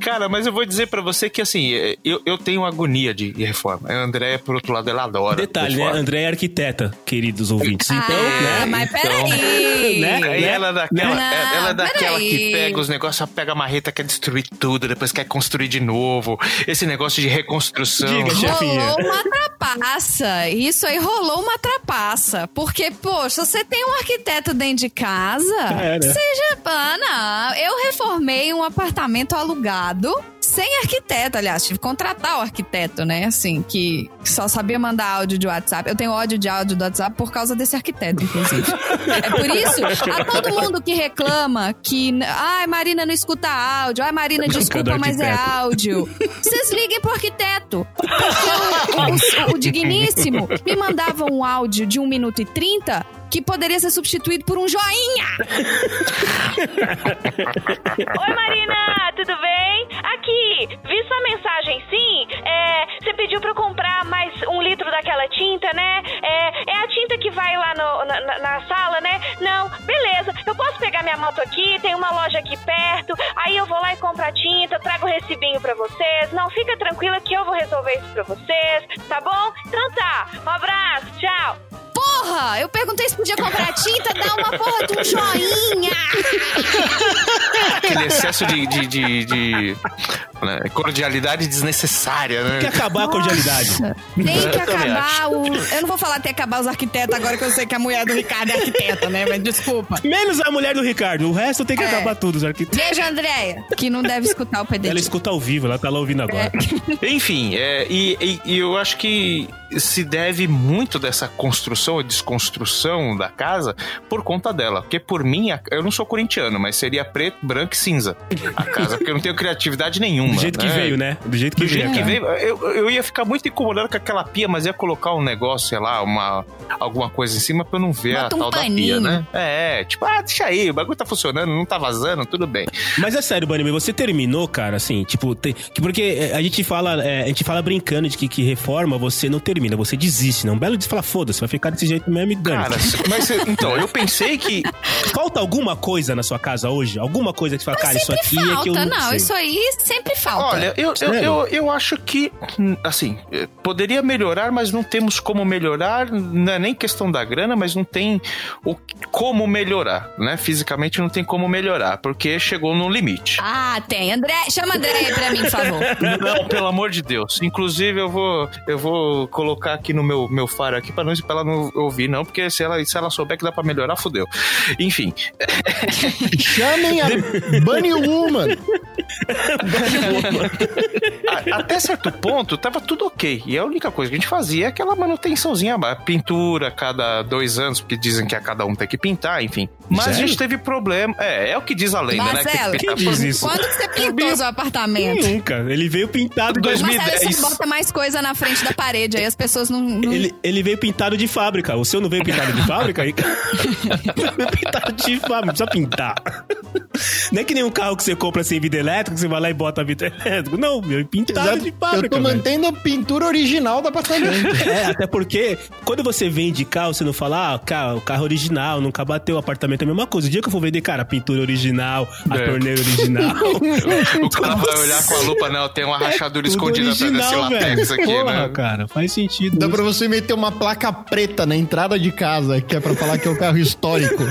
Cara, mas eu vou dizer pra você que assim, eu, eu tenho agonia de reforma. A Andréia, por outro lado, ela adora. Detalhe, né? reforma. André é arquiteta, queridos ouvintes. Então, ah, né? mas peraí. Né? Aí ela é daquela, Não, ela é daquela que pega os negócios, ela pega a marreta, quer destruir tudo, depois quer construir de novo. Esse negócio de reconstrução. Diga, chefinha. Rolou uma trapaça. Isso aí rolou uma trapaça. Porque, poxa, você tem um arquiteto dentro de casa. É, né? Seja. Ah, não. Eu reformei um apartamento alugado. Sem arquiteto, aliás, tive que contratar o arquiteto, né? Assim, que só sabia mandar áudio de WhatsApp. Eu tenho ódio de áudio do WhatsApp por causa desse arquiteto, inclusive. [laughs] é por isso, a todo mundo que reclama que. Ai, Marina não escuta áudio. Ai, Marina, desculpa, mas é áudio. Vocês liguem pro arquiteto. Porque o, o- o digníssimo me mandava um áudio de 1 minuto e 30 que poderia ser substituído por um joinha. [laughs] Oi, Marina, tudo bem? Aqui, vi sua mensagem sim. É, você pediu pra eu comprar mais um litro daquela tinta, né? É, é a tinta que vai lá no- na, na- sala, né? Não, beleza. Eu posso pegar minha moto aqui, tem uma loja aqui perto. Aí eu vou lá e compro a tinta, trago o recibinho pra vocês. Não, fica tranquila que eu vou resolver isso pra vocês, tá bom? Então tá, um abraço, tchau. Porra, eu perguntei se podia comprar tinta, dá uma porra de um joinha. Aquele excesso de, de, de- de, né, cordialidade desnecessária, né? Tem que acabar a cordialidade. Tem que acabar o. Eu não vou falar tem que acabar os arquitetos agora que eu sei que a mulher do Ricardo é arquiteta, né? Mas desculpa. Menos a mulher do Ricardo. O resto tem que É. acabar tudo, os arquitetos. Beijo, Andréia, que não deve escutar o PDG. Ela escuta ao vivo, ela tá lá ouvindo agora. Enfim, é, e, e- e eu acho que se deve muito dessa construção ou desconstrução da casa por conta dela. Porque por mim, eu não sou corintiano, mas seria preto, branco e cinza a casa, porque eu não tenho criatividade nenhuma. [laughs] Do jeito que né? veio, né? Do jeito que Do jeito veio. que veio, eu, eu ia ficar muito incomodado com aquela pia, mas ia colocar um negócio, sei lá, uma, alguma coisa em cima pra eu não ver Bota a um tal da pia, né? É, tipo, ah, deixa aí, o bagulho tá funcionando, não tá vazando, tudo bem. Mas é sério, Bunny, você terminou, cara, assim, tipo, tem- que porque é, a gente fala, é, a gente fala brincando de que, que reforma você não termina, você desiste, não. Um belo você fala, foda-se, vai ficar desse jeito mesmo e dane. Cara, mas então, eu pensei que [laughs] Falta alguma coisa na sua casa hoje? Alguma coisa que você fala, cara, isso aqui é que eu falta, não, não. sei. Isso aí sempre falta. Olha, eu, eu, eu, eu acho que, assim, eh, poderia melhorar, mas não temos como melhorar. Não é nem questão da grana, mas não tem o como melhorar, né? Fisicamente não tem como melhorar, porque chegou no limite. Ah, tem. André, chama André aí pra mim, por favor. [laughs] Não, pelo amor de Deus. Inclusive, eu vou, eu vou colocar aqui no meu, meu faro aqui pra, não, pra ela não ouvir, não, porque se ela, se ela souber que dá pra melhorar, fudeu. Enfim, [laughs] Chamem a Bunny Woman. [laughs] a- até certo ponto tava tudo ok. E a única coisa que a gente fazia é aquela manutençãozinha, pintura a cada dois anos, porque dizem que a cada um tem que pintar, enfim. Mas a Sério? gente teve problema. É, é o que diz a lenda, né? Que Marcelo, que diz isso? Quando que você pintou seu apartamento? Nunca. Ele veio pintado de. Dois- Marcelo, 2010. você bota mais coisa na frente da parede, aí as pessoas não... não- Ele, ele veio pintado de fábrica. O seu não veio pintado de fábrica? [laughs] Veio pintado de fábrica, não precisa pintar. Não é que nem um carro que você compra sem vidro elétrico, você vai lá e bota vidro elétrico. Não, veio pintado Exato. de Eu fábrica. tô velho. mantendo a pintura original do apartamento. [laughs] É, até porque quando você vende carro, você não fala, ah, ca- o carro original, nunca bateu, o apartamento é a mesma coisa. O dia que eu for vender, cara, a pintura original, a É. torneira original. [laughs] O cara vai olhar com a lupa, não, tem uma rachadura É escondida atrás desse original, latex aqui, Porra, né? cara, faz sentido. Dá isso. pra você meter uma placa preta na entrada de casa, que é pra falar que é o carro histórico. [laughs]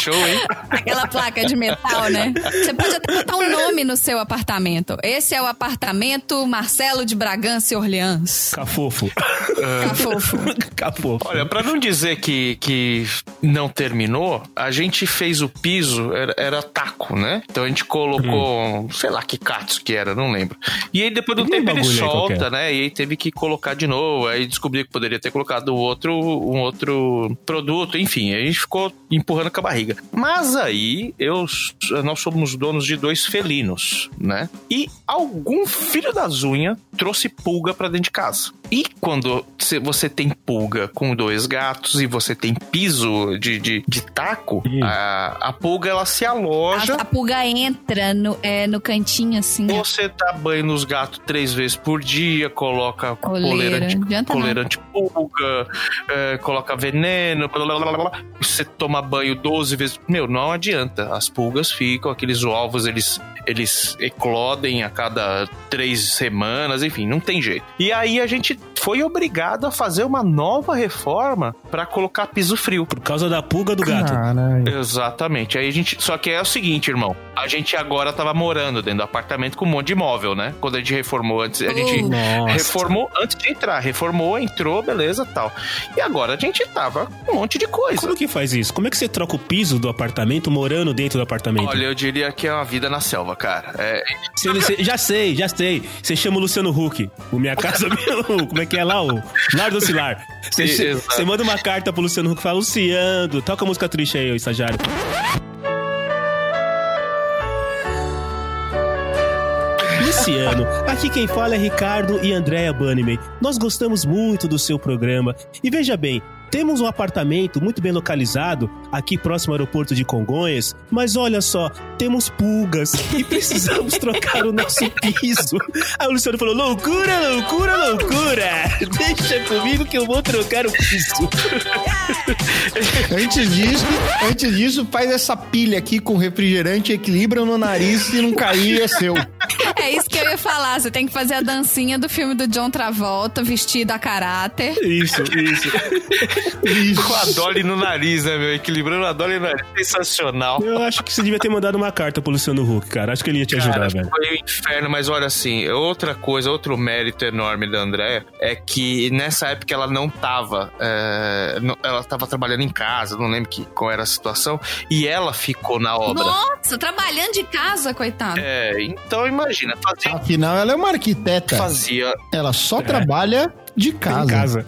Show, hein? Aquela placa de metal, né? Você pode até botar um nome no seu apartamento. Esse é o apartamento Marcelo de Bragança e Orleans. Cafofo. [laughs] Tá fofo. Cafofo. Olha, pra não dizer que, que não terminou, a gente fez o piso, era, era taco, né? Então a gente colocou, sei lá que katsu que era, não lembro. E aí depois do Um tempo ele solta, né? E aí teve que colocar de novo, aí descobri que poderia ter colocado outro, um outro produto, enfim, a gente ficou empurrando com a barriga. Mas aí eu, nós somos donos de dois felinos, né? E algum filho das unhas trouxe pulga pra dentro de casa. E quando cê- você tem pulga com dois gatos e você tem piso de, de, de taco, a, a pulga ela se aloja. A, a pulga entra no, é, no cantinho, assim. Você dá banho nos gatos três vezes por dia, coloca Coleira. coleira, antipulga, é, coloca veneno, blá, blá, blá, blá, blá. você toma banho 12 vezes. Meu, não adianta. As pulgas ficam, aqueles ovos, eles, eles eclodem a cada três semanas, enfim, não tem jeito. E aí a gente foi obrigado a fazer uma nova reforma para colocar piso frio. Por causa da pulga do gato. Caralho. Exatamente. Aí a gente. Só que é o seguinte, irmão. A gente agora tava morando dentro do apartamento com um monte de imóvel, né? Quando a gente reformou antes, a gente. Nossa. reformou antes de entrar. Reformou, entrou, beleza tal. E agora a gente tava com um monte de coisa. Como que faz isso? Como é que você troca o piso do apartamento morando dentro do apartamento? Olha, eu diria que é uma vida na selva, cara. É, Se ele- se- já sei, já sei. Você chama o Luciano Huck. O Minha Casa [laughs] Meu. Como é que é lá? O Lar do Cilar. Você, manda uma carta pro Luciano Huck e fala: Luciano, toca a música triste aí, ô estagiário. Luciano, aqui quem fala é Ricardo e Andréa Bunnyman. Nós gostamos muito do seu programa. E veja bem, temos um apartamento muito bem localizado aqui próximo ao aeroporto de Congonhas, mas olha só, temos pulgas e precisamos [laughs] trocar o nosso piso. Aí o Luciano falou: loucura, loucura, loucura! Deixa comigo que eu vou trocar o piso. Antes disso, antes disso, faz essa pilha aqui com refrigerante, equilibra no nariz e não cair é seu. É isso que eu ia falar. Você tem que fazer a dancinha do filme do John Travolta, vestido a caráter. Isso, isso. Com a Dolly no nariz, né, meu? Equilibrando a Dolly no nariz. Sensacional. Eu acho que você devia ter mandado uma carta pro Luciano Huck, cara. Acho que ele ia te ajudar, Cara, velho. foi um inferno, mas olha assim, outra coisa, outro mérito enorme da Andréia é que nessa época ela não tava, é, não- ela tava trabalhando em casa, não lembro que, qual era a situação, e ela ficou na obra. Nossa, trabalhando de casa, coitado. É, então imagina, fazia, Afinal, ela é uma arquiteta. fazia Ela só trabalha de casa. Em casa.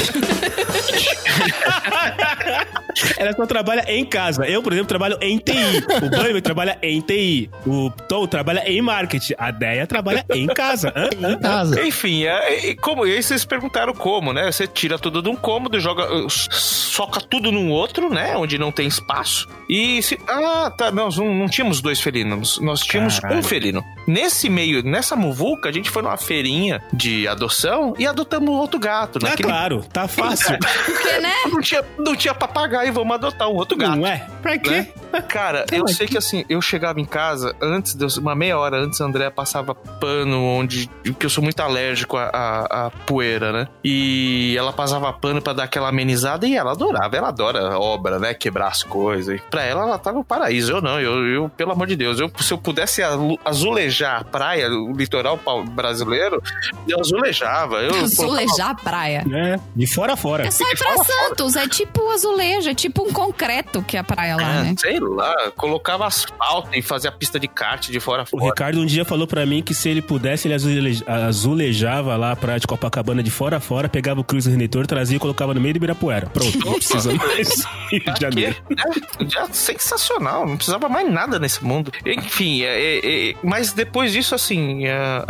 [laughs] Ela só trabalha em casa. Eu, por exemplo, trabalho em TI. O Bunny trabalha em TI. O Tom trabalha em marketing. A Deia trabalha em casa. Hã? Hã? Casa. Enfim, é, e como, e aí vocês perguntaram como, né? Você tira tudo de um cômodo, joga, uh, soca tudo num outro, né? Onde não tem espaço. E se. Ah, tá. Nós não, não tínhamos dois felinos, nós tínhamos Caralho. um felino. Nesse meio, nessa muvuca, a gente foi numa feirinha de adoção e adotamos outro gato. Ah, Naquele... claro. Tá fácil. [laughs] Porque, né? Não tinha, não tinha papagaio, vamos adotar um outro gato. Não é? Pra quê? Né? Cara, eu sei que assim, eu chegava em casa, antes, de uma meia hora antes, a Andrea passava pano onde. Porque eu sou muito alérgico à, à- à poeira, né? E ela passava pano pra dar aquela amenizada e ela adorava. Ela adora obra, né? Quebrar as coisas. E pra ela, ela tá no paraíso. Eu não, eu, eu pelo amor de Deus, eu, se eu pudesse azulejar a praia, o litoral brasileiro, eu azulejava. Eu [laughs] colocava- Azulejar a praia. É, de fora a fora. É só ir pra Santos, é tipo azulejo, é tipo um concreto que é a praia lá, Ah, né? Sei lá, colocava asfalto e fazia pista de kart de fora a O fora. Ricardo um dia falou pra mim que se ele pudesse, ele azule- azulejava lá a praia de Copacabana de fora a fora, pegava o Cruz Redentor, trazia e colocava no meio do Ibirapuera. Pronto, [laughs] não precisa mais. [laughs] Rio de Janeiro. É, já sensacional, não precisava mais nada nesse mundo. Enfim, é, é, é, mas depois disso, assim, a,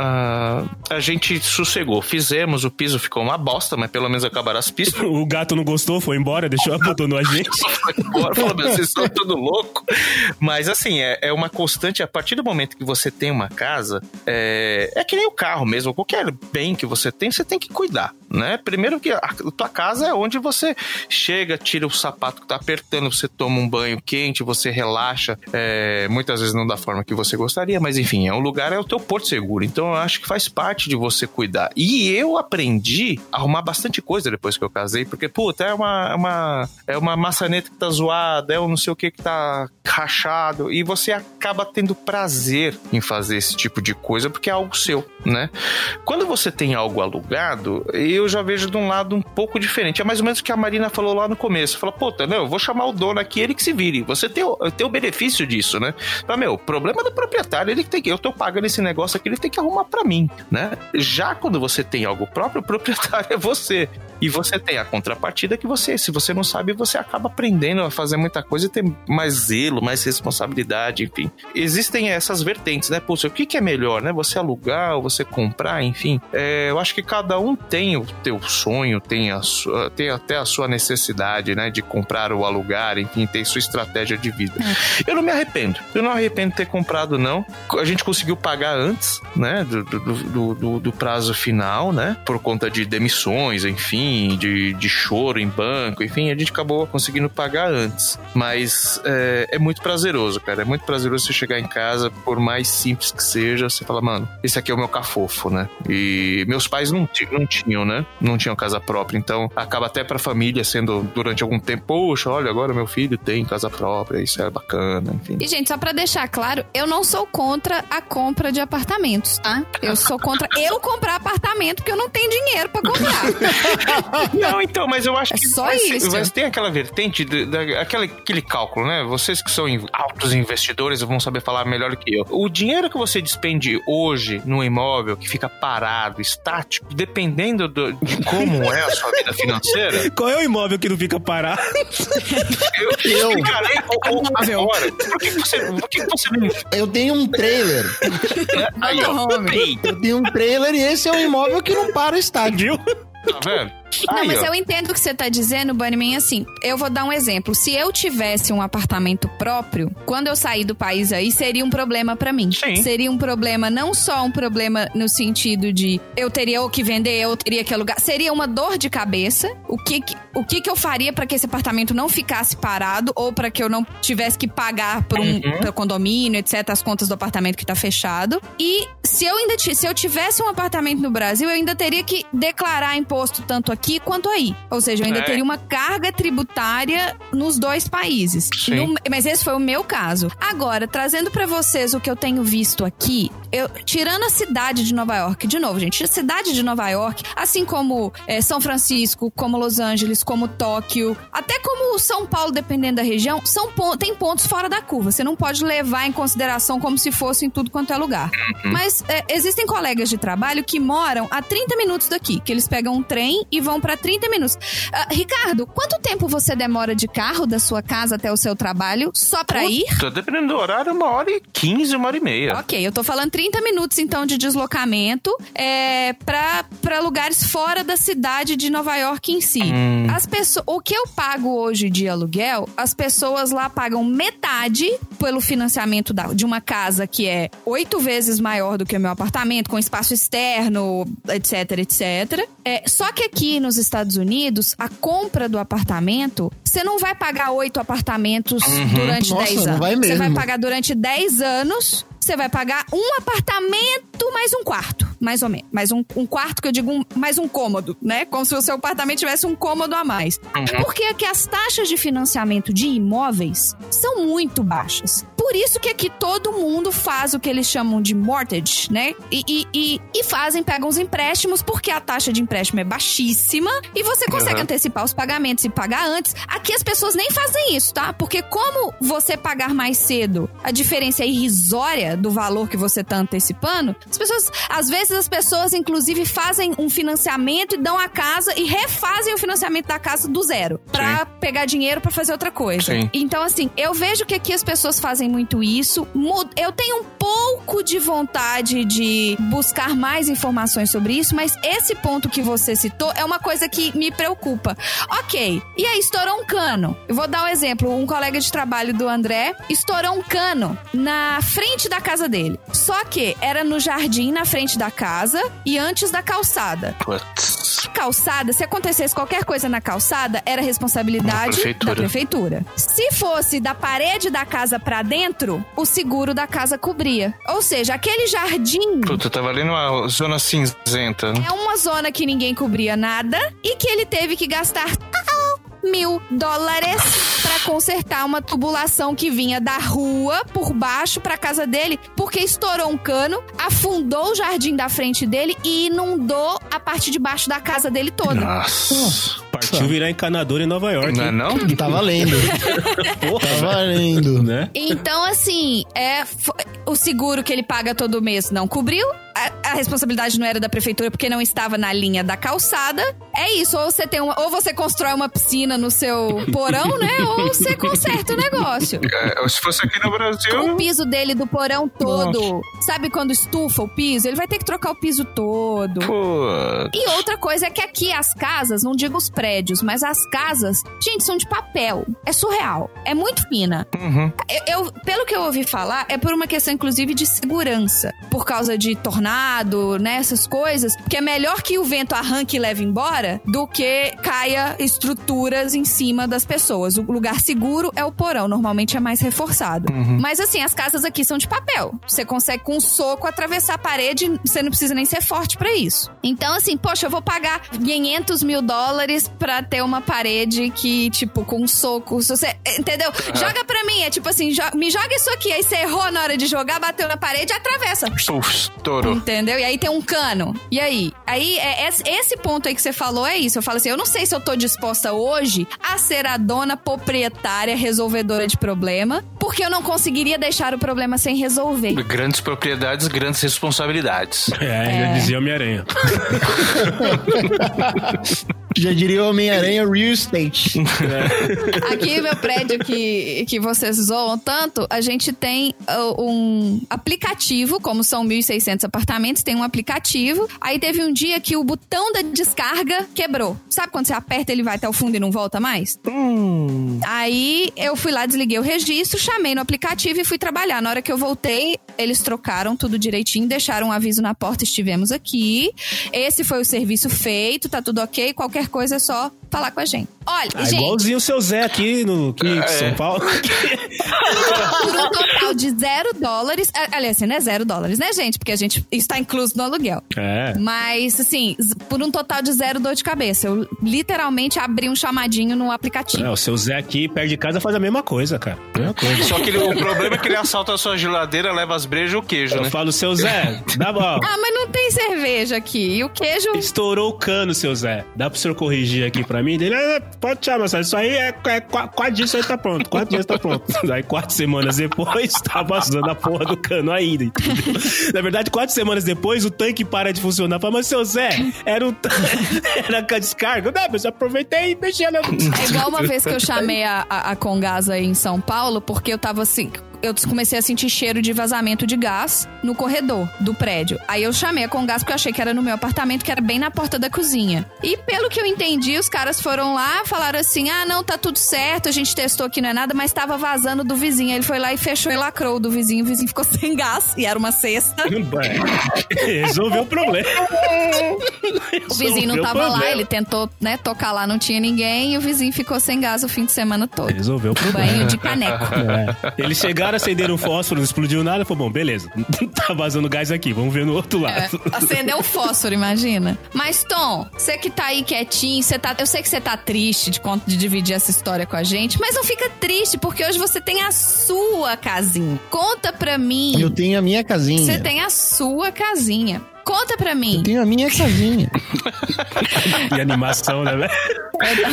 a, a gente sossegou. Fizemos, o piso ficou uma bosta, mas pelo menos acabaram as pistas. [laughs] O gato não gostou, foi embora, deixou, abandonou a gente. [laughs] Foi embora, falou, meu, vocês são tudo louco. Mas assim, é, é uma constante. A partir do momento que você tem uma casa, é, é que nem o carro mesmo. Qualquer bem que você tem, você tem que cuidar, né? Primeiro que a, a tua casa é onde você chega, tira o sapato que tá apertando, você toma um banho quente, você relaxa. é, muitas vezes não da forma que você gostaria, mas enfim, é um lugar, é o teu porto seguro. Então eu acho que faz parte de você cuidar. E eu aprendi a arrumar bastante coisa depois que eu casei, porque, puta, é uma, é uma, é uma maçaneta que tá zoada, é um não sei o que que tá rachado, e você acaba tendo prazer em fazer esse tipo de coisa, porque é algo seu, né? Quando você tem algo alugado, eu já vejo de um lado um pouco diferente. É mais ou menos o que a Marina falou lá no começo. Fala, puta, não, eu vou chamar o dono aqui, ele que se vire. Você tem o, tem o benefício disso, né? Fala, meu, o problema do proprietário, ele tem que. Eu tô pagando esse negócio aqui, ele tem que arrumar pra mim, né? Já quando você tem algo próprio, o proprietário [laughs] é você. E você tem a contrapartida que você, se você não sabe, você acaba aprendendo a fazer muita coisa e ter mais zelo, mais responsabilidade, enfim. Existem essas vertentes, né? Putz, o que, que é melhor, né? Você alugar ou você comprar, enfim. É, eu acho que cada um tem o teu sonho, tem, a sua, tem até a sua necessidade, né? De comprar ou alugar, enfim, tem sua estratégia de vida. Eu não me arrependo. Eu não arrependo de ter comprado, não. A gente conseguiu pagar antes, né? Do, do, do, do- do prazo final, né? Por conta de demissões, enfim, de, de choro em banco, enfim, a gente acabou conseguindo pagar antes. Mas é, é muito prazeroso, cara. É muito prazeroso você chegar em casa, por mais simples que seja, você fala, mano, esse aqui é o meu cafofo, né? E meus pais não, não tinham, né? Não tinham casa própria. Então, acaba até pra família sendo, durante algum tempo, poxa, olha, agora meu filho tem casa própria, isso é bacana, enfim. E, gente, só pra deixar claro, eu não sou contra a compra de apartamentos, tá? Eu sou contra [laughs] eu comprar apartamento porque eu não tenho dinheiro pra comprar. [laughs] Não, então, mas eu acho É que só vai isso. Mas tem aquela vertente, de, da- aquela, aquele cálculo, né? Vocês que são in- altos investidores vão saber falar melhor que eu. O dinheiro que você despende hoje no imóvel que fica parado, estático, dependendo do- de como é a sua vida financeira, [laughs] Qual é o imóvel que não fica parado? eu, Eu. explicarei o- o- agora. Por que você, por que você não... Eu tenho um trailer. Aí, ó, Eu tenho um trailer e esse é um imóvel que não para estádio. Viu? tá vendo? Não, mas ó. eu entendo o que você tá dizendo, Bunnyman, assim. Eu vou dar um exemplo. Se eu tivesse um apartamento próprio, quando eu sair do país aí, seria um problema pra mim. Sim. Seria um problema, não só um problema no sentido de eu teria o que vender, eu teria que alugar. Seria uma dor de cabeça. O que, que- o que, que eu faria pra que esse apartamento não ficasse parado ou pra que eu não tivesse que pagar por um Uhum. condomínio, etc., as contas do apartamento que tá fechado. E se eu ainda se eu tivesse um apartamento no Brasil, eu ainda teria que declarar imposto tanto aqui quanto aí. Ou seja, eu ainda É. teria uma carga tributária nos dois países. No- mas esse foi o meu caso. Agora, trazendo pra vocês o que eu tenho visto aqui, eu tirando a cidade de Nova York, de novo, gente, a cidade de Nova York, assim como eh, São Francisco, como Los Angeles, como Tóquio, até como São Paulo, dependendo da região, são tem pontos fora da curva. Você não pode levar em consideração como se fosse em tudo quanto é lugar. Mas eh, existem colegas de trabalho que moram a 30 minutos daqui, que eles pegam um trem e vão pra 30 minutos. Ah, Ricardo, quanto tempo você demora de carro da sua casa até o seu trabalho só pra ir? Puta, dependendo do horário, uma hora e quinze, uma hora e meia. Ok, eu tô falando 30 minutos então de deslocamento é, pra pra lugares fora da cidade de Nova York em si. Hum. As pessoas, o que eu pago hoje de aluguel, as pessoas lá pagam metade pelo financiamento da- de uma casa que é oito vezes maior do que o meu apartamento, com espaço externo, etc, etc. É, só que aqui aqui nos Estados Unidos, a compra do apartamento, você não vai pagar oito apartamentos durante Nossa, 10 não anos. vai Você vai pagar durante 10 anos. Você vai pagar um apartamento mais um quarto, mais ou menos. Mais um, um quarto que eu digo um- mais um cômodo, né? Como se o seu apartamento tivesse um cômodo a mais. Porque aqui as taxas de financiamento de imóveis são muito baixas. Por isso que aqui todo mundo faz o que eles chamam de mortgage, né? E, e, e, e fazem, pegam os empréstimos, porque a taxa de empréstimo é baixíssima e você consegue Uhum. antecipar os pagamentos e pagar antes. Aqui as pessoas nem fazem isso, tá? Porque como você pagar mais cedo, a diferença é irrisória do valor que você tá antecipando, as pessoas, às vezes as pessoas inclusive fazem um financiamento e dão a casa e refazem o financiamento da casa do zero pra pegar dinheiro pra fazer outra coisa. Sim. Então assim, eu vejo que aqui as pessoas fazem muito isso. Eu tenho um pouco de vontade de buscar mais informações sobre isso, mas esse ponto que você citou é uma coisa que me preocupa. Ok, e aí estourou um cano. Eu vou dar um exemplo. Um colega de trabalho do André estourou um cano na frente da casa dele. Só que era no jardim, na frente da casa e antes da calçada. Putz. Calçada, se acontecesse qualquer coisa na calçada, era responsabilidade Da prefeitura. da prefeitura. Se fosse da parede da casa pra dentro, o seguro da casa cobria. Ou seja, aquele jardim Puta, tava ali numa zona cinzenta. né? é uma zona que ninguém cobria nada e que ele teve que gastar mil dólares consertar uma tubulação que vinha da rua por baixo pra casa dele, porque estourou um cano, afundou o jardim da frente dele e inundou a parte de baixo da casa dele toda. Nossa. Partiu virar encanador em Nova York. Não é não? [laughs] Tá valendo. Porra, Tá valendo. né? Então, assim, é o seguro que ele paga todo mês não cobriu. A, a responsabilidade não era da prefeitura porque não estava na linha da calçada. É isso, ou você tem uma, ou você constrói uma piscina no seu porão, né? [laughs] Ou você conserta o negócio. É, se fosse aqui no O Brasil. piso dele do porão todo. Sabe quando estufa o piso? Ele vai ter que trocar o piso todo. Pô. E outra coisa é que aqui as casas, não digo os prédios, mas as casas, gente, são de papel. É surreal. É muito fina. Uhum. Eu, eu- pelo que eu ouvi falar, é por uma questão, inclusive, de segurança. Por causa de tornado, né? Essas coisas. Porque é melhor que o vento arranque e leve embora do que caia estruturas em cima das pessoas. O lugar seguro é o porão, normalmente é mais reforçado. Mas assim, as casas aqui são de papel. Você consegue com um soco atravessar a parede, você não precisa nem ser forte pra isso. Então, assim, poxa, eu vou pagar 500 mil dólares pra ter uma parede que, tipo, com um soco. Se você, entendeu? Joga pra mim, é tipo assim, jo- me joga isso aqui. Aí você errou na hora de jogar, bateu na parede e atravessa. Puf, estourou. Entendeu? E aí tem um cano. E aí? Aí, é, esse- esse ponto aí que você falou é isso. Eu falo assim, eu não sei se eu tô disposta hoje a ser a dona proprietária resolvedora de problema, porque eu não conseguiria deixar o problema sem resolver. Grandes propriedades, grandes responsabilidades. É, já dizia Homem-Aranha. [laughs] Já diria Homem-Aranha Real Estate. [laughs] Aqui, meu prédio que, que vocês zoam tanto, a gente tem uh, um aplicativo, como são 1.600 apartamentos, tem um aplicativo. Aí teve um dia que o botão da descarga quebrou. Sabe quando você aperta ele vai até o fundo e não volta mais? Aí eu fui lá, desliguei o registro, chamei no aplicativo e fui trabalhar. Na hora que eu voltei, eles trocaram tudo direitinho, deixaram um aviso na porta, estivemos aqui. Esse foi o serviço feito, tá tudo ok. Qualquer coisa é só falar com a gente. Olha, Ah, gente, igualzinho o seu Zé aqui no aqui em São Paulo. [laughs] por um total de zero dólares. a- Aliás, assim, não é zero dólares, né, gente? Porque a gente está incluso no aluguel. É. Mas, assim, por um total de zero dor de cabeça. Eu literalmente abri um chamadinho no aplicativo. É, o seu Zé aqui perto de casa faz a mesma coisa, cara. Mesma coisa. Só que ele- o problema é que ele assalta a sua geladeira, leva as brejas e o queijo, Eu né? falo, seu Zé, dá ó, [laughs] Ah, mas não tem cerveja aqui. E o queijo. Estourou o cano, seu Zé. Dá pro senhor corrigir aqui pra mim? Ele, "Ah, pode tirar, Marcelo. Isso aí é, é qua- quatro dias, isso aí tá pronto. Quatro dias tá pronto. [laughs] Aí quatro semanas depois, [laughs] tava usando a porra do cano ainda, entendeu? Na verdade, quatro semanas depois, o tanque para de funcionar. Fala, mas seu Zé, era um [laughs] era a descarga? Não, mas eu aproveitei e mexi na... É igual uma vez que eu chamei a, a, a Congasa aí em São Paulo, porque eu tava assim. Eu comecei a sentir cheiro de vazamento de gás no corredor do prédio. Aí eu chamei a Congás porque eu achei que era no meu apartamento, que era bem na porta da cozinha. E pelo que eu entendi, os caras foram lá, falaram assim: ah, não, tá tudo certo, a gente testou aqui, não é nada, mas tava vazando do vizinho. Aí ele foi lá e fechou e lacrou do vizinho, o vizinho ficou [laughs] sem gás e era uma cesta. [laughs] Resolveu o problema. O vizinho não tava lá, ele tentou, né, tocar lá, não tinha ninguém, e o vizinho ficou sem gás o fim de semana todo. Resolveu o problema. Banho de caneco. É. Eles chegaram, acenderam um fósforo, não explodiu nada. Falou, bom, beleza. [laughs] Tá vazando gás aqui, vamos ver no outro É, lado. acendeu um fósforo, imagina. Mas, Tom, você que tá aí quietinho, você tá, eu sei que você tá triste de, de dividir essa história com a gente, mas não fica triste, porque hoje você tem a sua casinha. Conta pra mim. Eu tenho a minha casinha. Você tem a sua casinha. Conta pra mim. Eu tenho a minha casinha. [laughs] E animação, né, velho?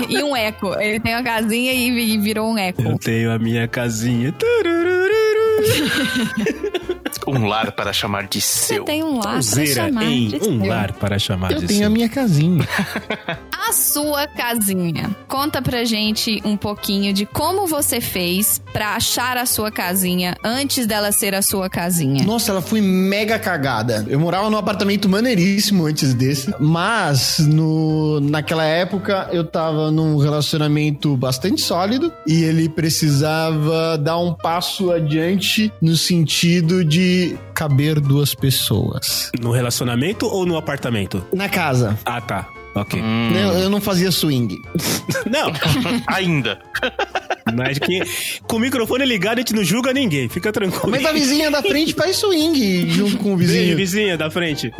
E um eco. Ele tem uma casinha e e virou um eco. Eu tenho a minha casinha. Tururururu. [laughs] Um lar para chamar de Você seu. tem um lar pra Zera chamar em de um seu. lar para chamar Eu de tenho seu. a minha casinha. [laughs] A sua casinha. Conta pra gente um pouquinho de como você fez pra achar a sua casinha antes dela ser a sua casinha. Nossa, ela foi mega cagada. Eu morava num apartamento maneiríssimo antes desse, mas no, naquela época eu tava num relacionamento bastante sólido e ele precisava dar um passo adiante no sentido de caber duas pessoas. No relacionamento ou no apartamento? Na casa. Ah, tá. Ok. Eu, eu não fazia swing. [laughs] Não, Ainda. mas que com o microfone ligado a gente não julga ninguém. Fica tranquilo. Mas a vizinha da frente faz swing junto com o vizinho. vizinha da frente.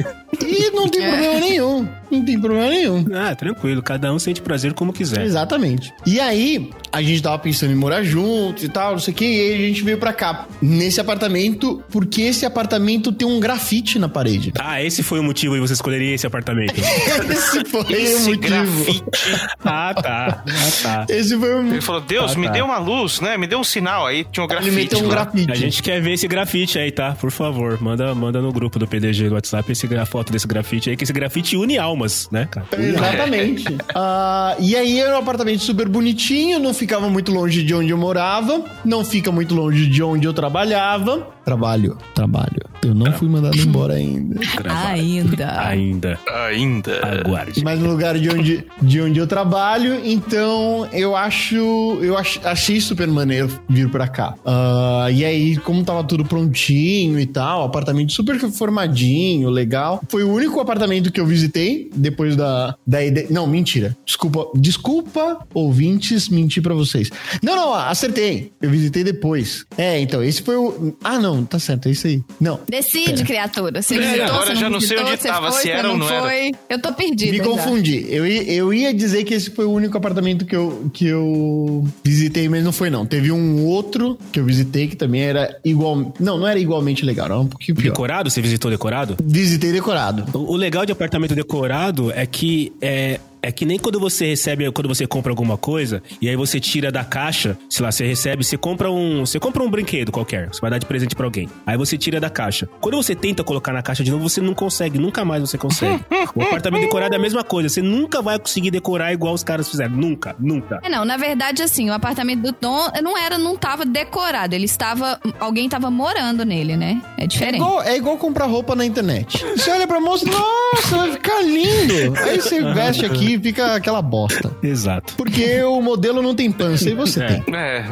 E não tem problema nenhum. Não tem problema nenhum. Ah, tranquilo. Cada um sente prazer como quiser. Exatamente. E aí, a gente tava pensando em morar juntos e tal, não sei o que, e aí a gente veio pra cá, nesse apartamento, porque esse apartamento tem um grafite na parede. Ah, esse foi o motivo de você escolheria esse apartamento. [laughs] Esse foi Esse motivo. grafite. [laughs] ah, tá. Ah, tá. Esse foi o Ele falou, Deus, Ah, me tá. deu uma luz, né? Me deu um sinal. Aí tinha um Ele grafite. meteu um lá. grafite. A gente quer ver esse grafite aí, tá? Por favor, manda, manda no grupo do PDG no WhatsApp esse, a foto desse grafite aí, que esse grafite une almas, né, cara? Exatamente. [laughs] Ah, e aí era um apartamento super bonitinho, não ficava muito longe de onde eu morava, não fica muito longe de onde eu trabalhava. Trabalho, trabalho. Eu não fui mandado embora ainda. Ainda. Ainda. Ainda. Aguarde. mas no lugar de onde, de onde eu trabalho, então eu acho. Eu ach- achei super maneiro vir pra cá. Ah, e aí, como tava tudo prontinho e tal, apartamento super formadinho, legal. Foi o único apartamento que eu visitei depois da, da ideia. Não, mentira. Desculpa, desculpa, ouvintes, menti pra vocês. Não, não, acertei. Eu visitei depois. É, então, esse foi o. Ah, não, tá certo, é isso aí. Não. Decide, criatura. Você É, visitou, agora você já não sei visitou, onde você tava, foi, se você era ou não era. foi. Eu tô. Me já. Confundi. Eu ia, eu ia dizer que esse foi o único apartamento que eu, que eu visitei, mas não foi não. Teve um outro que eu visitei que também era igual... Não, não era igualmente legal, era um pouquinho pior. Decorado? Você visitou decorado? Visitei decorado. O o legal de apartamento decorado é que é. É que nem quando você recebe, quando você compra alguma coisa, e aí você tira da caixa, sei lá, você recebe, você compra um. Você compra um brinquedo qualquer, você vai dar de presente pra alguém. Aí você tira da caixa. Quando você tenta colocar na caixa de novo, você não consegue, nunca mais você consegue. o apartamento decorado é a mesma coisa, você nunca vai conseguir decorar igual os caras fizeram. Nunca, nunca. É, não, na verdade, assim, o apartamento do Tom não era, não tava decorado. Ele estava. Alguém tava morando nele, né? É É diferente. igual, é igual comprar roupa na internet. Você olha pra moça, nossa, vai ficar lindo. Aí você veste aqui e fica aquela bosta. [laughs] Exato. Porque o modelo não tem pança e você É. tem. É,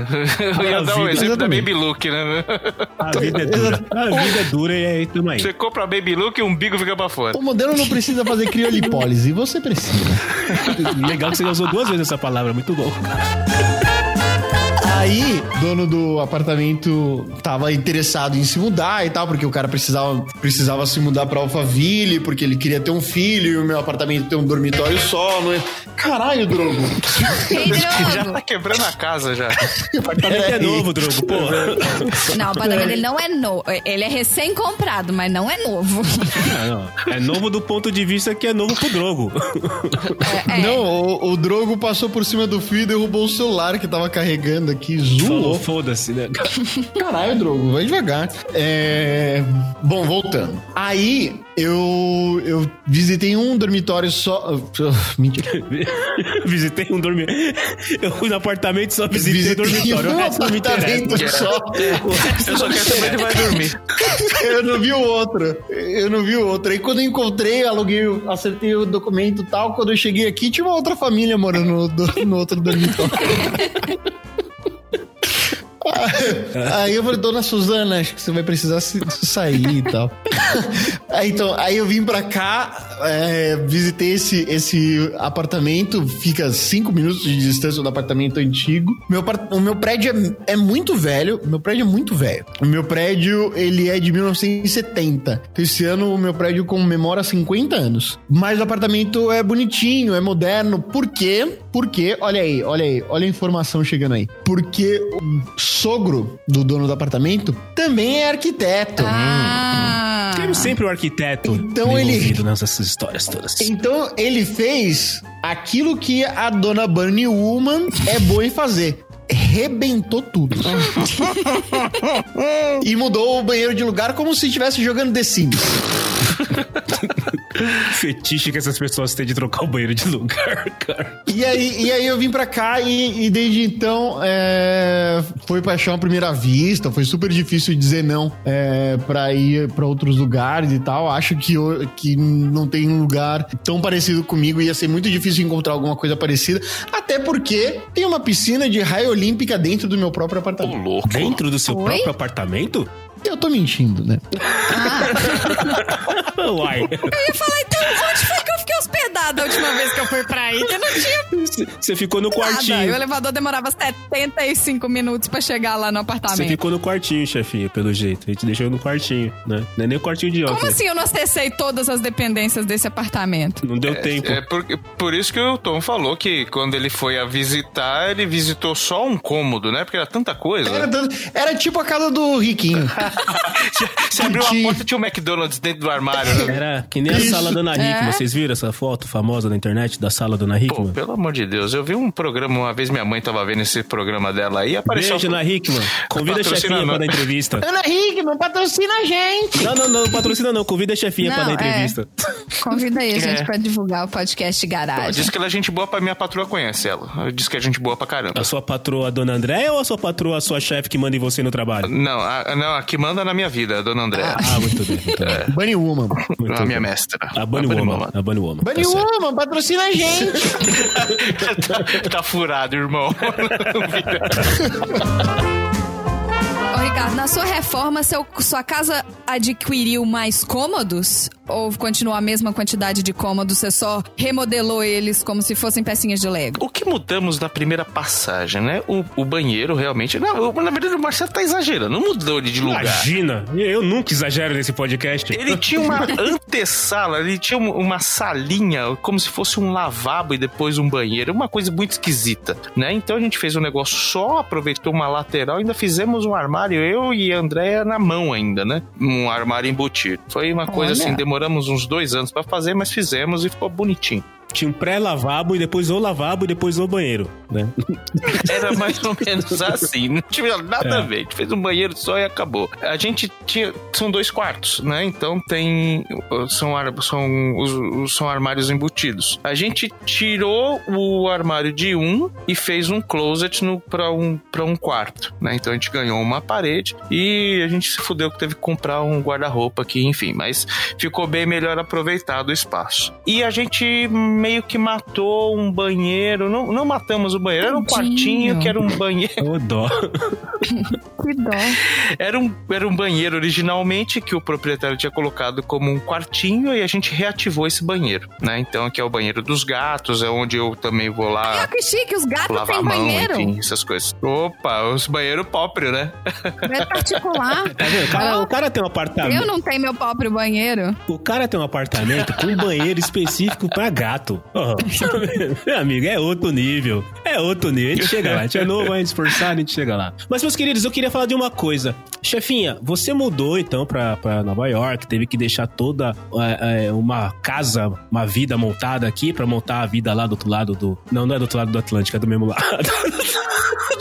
eu ia dar um exemplo da Exatamente. Baby Look, né? A vida é dura. [laughs] A vida é dura e aí tamo aí. Você compra a Baby Look e o umbigo fica pra fora. O modelo não precisa fazer criolipólise, você precisa. [laughs] Legal que você usou duas vezes essa palavra, muito bom. Aí, dono do apartamento tava interessado em se mudar e tal, porque o cara precisava, precisava se mudar pra Alphaville, porque ele queria ter um filho e o meu apartamento tem um dormitório só, não é? Caralho, Drogo. Ei, Já tá quebrando a casa já. O [laughs] apartamento é novo, Drogo, pô. Não, o apartamento dele não é novo. Ele é recém-comprado, mas não é novo. Não, não. É novo do ponto de vista que é novo pro Drogo. É, é. Não, o, o Drogo passou por cima do fio e derrubou o celular que tava carregando aqui. Que Falou, zoou. foda-se, né? [laughs] Caralho, Drogo, vai devagar. É... Bom, voltando. Aí eu, eu visitei um dormitório só. [laughs] Mentira. [laughs] visitei um dormitório. Eu fui no apartamento e só visitei o dormitório. O um resto não me interessa. apartamento só. Eu só quero saber onde vai dormir. Eu não vi o outro. Eu não vi o outro. Aí quando eu encontrei, aluguei, acertei o documento e tal. Quando eu cheguei aqui, tinha uma outra família morando no, no outro dormitório. Aí eu falei, dona Suzana, acho que você vai precisar sair e tal. [laughs] Aí, então, aí eu vim pra cá, é, visitei esse, esse apartamento, fica cinco minutos de distância do apartamento antigo. Meu, o meu prédio é, é muito velho, meu prédio é muito velho. O meu prédio, ele é de 1970. Então, esse ano o meu prédio comemora 50 anos. Mas o apartamento é bonitinho, é moderno. Por quê? Porque, olha aí, olha aí, olha a informação chegando aí. Porque sogro do dono do apartamento também é arquiteto. Ah. Temos sempre o arquiteto Então ele- nessas histórias todas. Então ele fez aquilo que a dona Bunny Woman é boa em fazer. Rebentou tudo. [laughs] e mudou o banheiro de lugar como se estivesse jogando The Sims. [laughs] Fetiche que essas pessoas têm de trocar o banheiro de lugar, cara. E aí, e aí eu vim pra cá e, e desde então é, foi paixão à primeira vista. Foi super difícil dizer não é, pra ir pra outros lugares e tal. Acho que, eu- que não tem um lugar tão parecido comigo. Ia ser muito difícil encontrar alguma coisa parecida. Até porque tem uma piscina de raia olímpica dentro do meu próprio Ô, apartamento. louco. Dentro do seu Oi? próprio apartamento? Eu tô mentindo, né? Uai. [laughs] Eu ia falar, então, hospedada a última vez que eu fui pra aí? Que não tinha Você ficou no nada. E o quartinho. elevador demorava 75 minutos pra chegar lá no Você apartamento. ficou no quartinho, chefinho, pelo jeito. A gente deixou no quartinho, né? Não é nem o quartinho de Como óculos. assim eu não acessei todas as dependências desse apartamento? Não deu tempo. É por, por isso que o Tom falou que quando ele foi a visitar, ele visitou só um cômodo, né? Porque era tanta coisa. Era, era tipo a casa do Riquinho. [laughs] Você abriu a porta e tinha um McDonald's dentro do armário, né? Era que nem a Isso. sala da Ana Hickman. É. Vocês viram essa foto famosa na internet da sala da Ana Pô, Hickman? pelo amor de Deus, eu vi um programa, uma vez minha mãe tava vendo esse programa dela aí, apareceu... Beijo, Ana Hickman. [laughs] Convida a chefinha não. pra dar entrevista. Ana Hickman, patrocina a gente! Não, não, não, patrocina não. Convida a chefinha pra Não, dar é. entrevista. Convida aí a gente É. pra divulgar o podcast Pô, Garagem. Diz que ela é gente boa pra minha patroa conhece ela. Diz que é gente boa pra caramba. A sua patroa, a dona Andréia, ou a sua patroa, a sua chefe que manda em você no trabalho? Não, a, não, a que manda na minha vida, a dona André. Ah, muito bem. Muito bem. Bunny Woman. Muito a minha bem. mestra. A Bunny Woman. A Bunny Woman. Bunny tá certo. Woman, patrocina a gente! tá, [laughs] tá furado, irmão. Ô, Ricardo, na sua reforma, seu, sua casa adquiriu mais cômodos? Ou continua a mesma quantidade de cômodos, você só remodelou eles como se fossem pecinhas de Lego? O que mudamos na primeira passagem, né? O, o banheiro realmente. Não, eu- na verdade o Marcelo tá exagerando. Não mudou ele de lugar. Imagina! Eu nunca exagero nesse podcast. Ele [laughs] tinha uma antessala, ele tinha um- uma salinha, como se fosse um lavabo e depois um banheiro, uma coisa muito esquisita, né? Então a gente fez um negócio só, aproveitou uma lateral, ainda fizemos um armário, eu e a Andréia na mão ainda, né? Um armário embutido. Foi uma coisa Olha. assim, demoramos uns dois anos pra fazer, mas fizemos e ficou bonitinho. Tinha um pré-lavabo e depois o lavabo e depois o banheiro, né? Era mais ou menos assim, não tinha nada É. a ver. A gente fez um banheiro só e acabou. A gente tinha. São dois quartos, né? Então tem. São, ar- são, os, são armários embutidos. A gente tirou o armário de um e fez um closet no, pra, um, pra um quarto, né? Então a gente ganhou uma parede e a gente se fudeu que teve que comprar um guarda-roupa aqui, enfim. Mas ficou bem melhor aproveitado o espaço. E a gente meio que matou um banheiro. Não, não matamos o banheiro, era um quartinho que era um banheiro. Ô, dó. [laughs] Que dó. Era um, era um banheiro originalmente que o proprietário tinha colocado como um quartinho e a gente reativou esse banheiro, né? Então aqui é o banheiro dos gatos, é onde eu também vou lá Ah, que chique, os gatos lavar têm mão, banheiro. enfim, essas coisas. Opa, os banheiros próprios, né? É particular. [laughs] Tá vendo? O cara, o cara tem um apartamento. Eu não tenho meu próprio banheiro. O cara tem um apartamento com um banheiro específico pra gato. Oh, [laughs] meu amigo, é outro nível. É outro nível. A gente chega lá. A gente é novo, é esforçado, a gente chega lá. Mas, meus queridos, eu queria falar de uma coisa. Chefinha, você mudou então pra, pra Nova York, teve que deixar toda é, é, uma casa, uma vida montada aqui pra montar a vida lá do outro lado do. Não, não é do outro lado do Atlântico, é do mesmo lado. [laughs]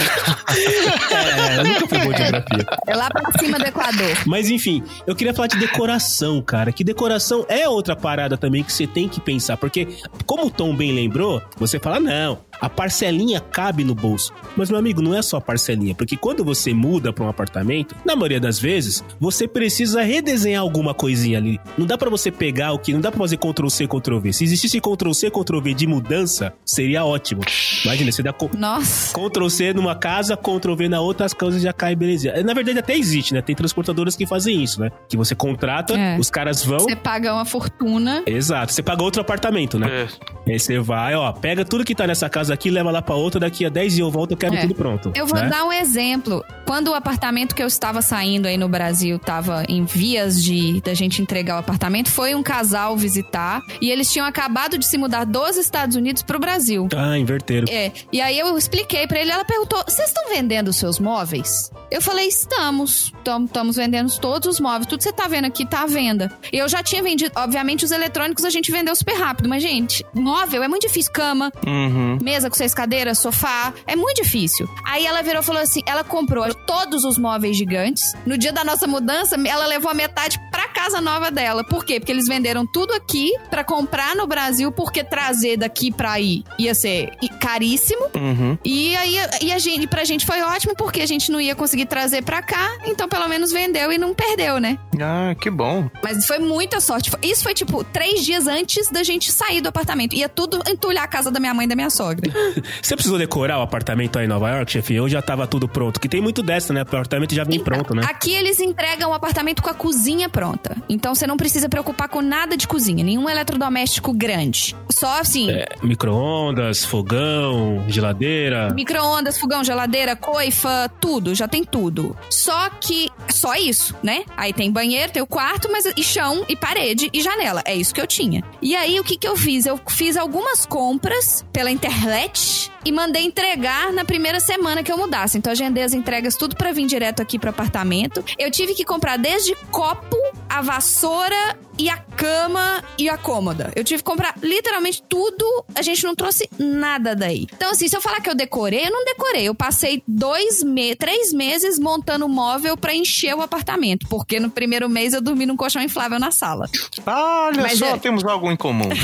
de [laughs] É, nunca foi bom de geografia. É lá pra cima do Equador. Mas enfim, eu queria falar de decoração, cara. Que decoração é outra parada também que você tem que pensar. Porque, como o Tom bem lembrou, você fala, não, a parcelinha cabe no bolso. Mas, meu amigo, não é só a parcelinha. Porque quando você muda pra um apartamento, na maioria das vezes, você precisa redesenhar alguma coisinha ali. Não dá pra você pegar o que. Não dá pra fazer Ctrl C, Ctrl V. Se existisse Ctrl C, Ctrl V de mudança, seria ótimo. Imagina, você dá. Nossa. Ctrl C numa casa, Ctrl V na outra, as coisas já caem, beleza. Na verdade, até existe, né? Tem transportadoras que fazem isso, né? Que você contrata, É. os caras vão. Você paga uma fortuna. Exato, você paga outro apartamento, né? É. Aí você vai, ó, pega tudo que tá nessa casa aqui, leva lá pra outra, daqui a 10 dias eu volto, eu quero É. tudo pronto. Eu vou né? dar um exemplo. Quando o apartamento que eu estava saindo aí no Brasil estava em vias de da gente entregar o apartamento, foi um casal visitar e eles tinham acabado de se mudar dos Estados Unidos pro Brasil. Ah, inverteram. É, e aí eu expliquei pra ele, ela perguntou: "Vocês estão vendendo os seus móveis?" Eu falei: "Estamos, estamos vendendo todos os móveis, tudo que você tá vendo aqui tá à venda". E eu já tinha vendido, obviamente os eletrônicos a gente vendeu super rápido, mas gente, móvel é muito difícil, cama, Uhum. mesa com seis cadeiras, sofá. É muito difícil. Aí ela virou e falou assim: ela comprou todos os móveis gigantes. No dia da nossa mudança, ela levou a metade pra casa nova dela. Por quê? Porque eles venderam tudo aqui pra comprar no Brasil, porque trazer daqui pra aí ia ser caríssimo. Uhum. E aí e a gente, pra gente foi ótimo, porque a gente não ia conseguir trazer pra cá. Então, pelo menos vendeu e não perdeu, né? Ah, que bom. Mas foi muita sorte. Isso foi tipo três dias antes da gente sair do apartamento. Ia tudo entulhar a casa da minha mãe e da minha sogra. [laughs] Você precisou decorar o apartamento aí em Nova York, chefe? Ou já tava tudo pronto? Que tem muito dessa, né? O apartamento já vem pronto, né? Aqui eles entregam o apartamento com a cozinha pronta. Então você não precisa preocupar com nada de cozinha, nenhum eletrodoméstico grande. Só assim, É, micro-ondas, fogão, geladeira. micro-ondas, fogão, geladeira, coifa, tudo, já tem tudo. Só que só isso, né? Aí tem banheiro, tem o quarto, mas e chão e parede e janela. É isso que eu tinha. E aí o que que eu fiz? Eu fiz algumas compras pela internet e mandei entregar na primeira semana que eu mudasse. Então agendei as entregas tudo pra vir direto aqui pro apartamento. Eu tive que comprar desde copo, a vassoura e a cama e a cômoda. Eu tive que comprar literalmente tudo. A gente não trouxe nada daí. Então, assim, se eu falar que eu decorei, eu não decorei. Eu passei dois meses, três meses montando móvel pra encher o apartamento. Porque no primeiro mês eu dormi num colchão inflável na sala. Olha Mas só, é- temos algo em comum. [laughs]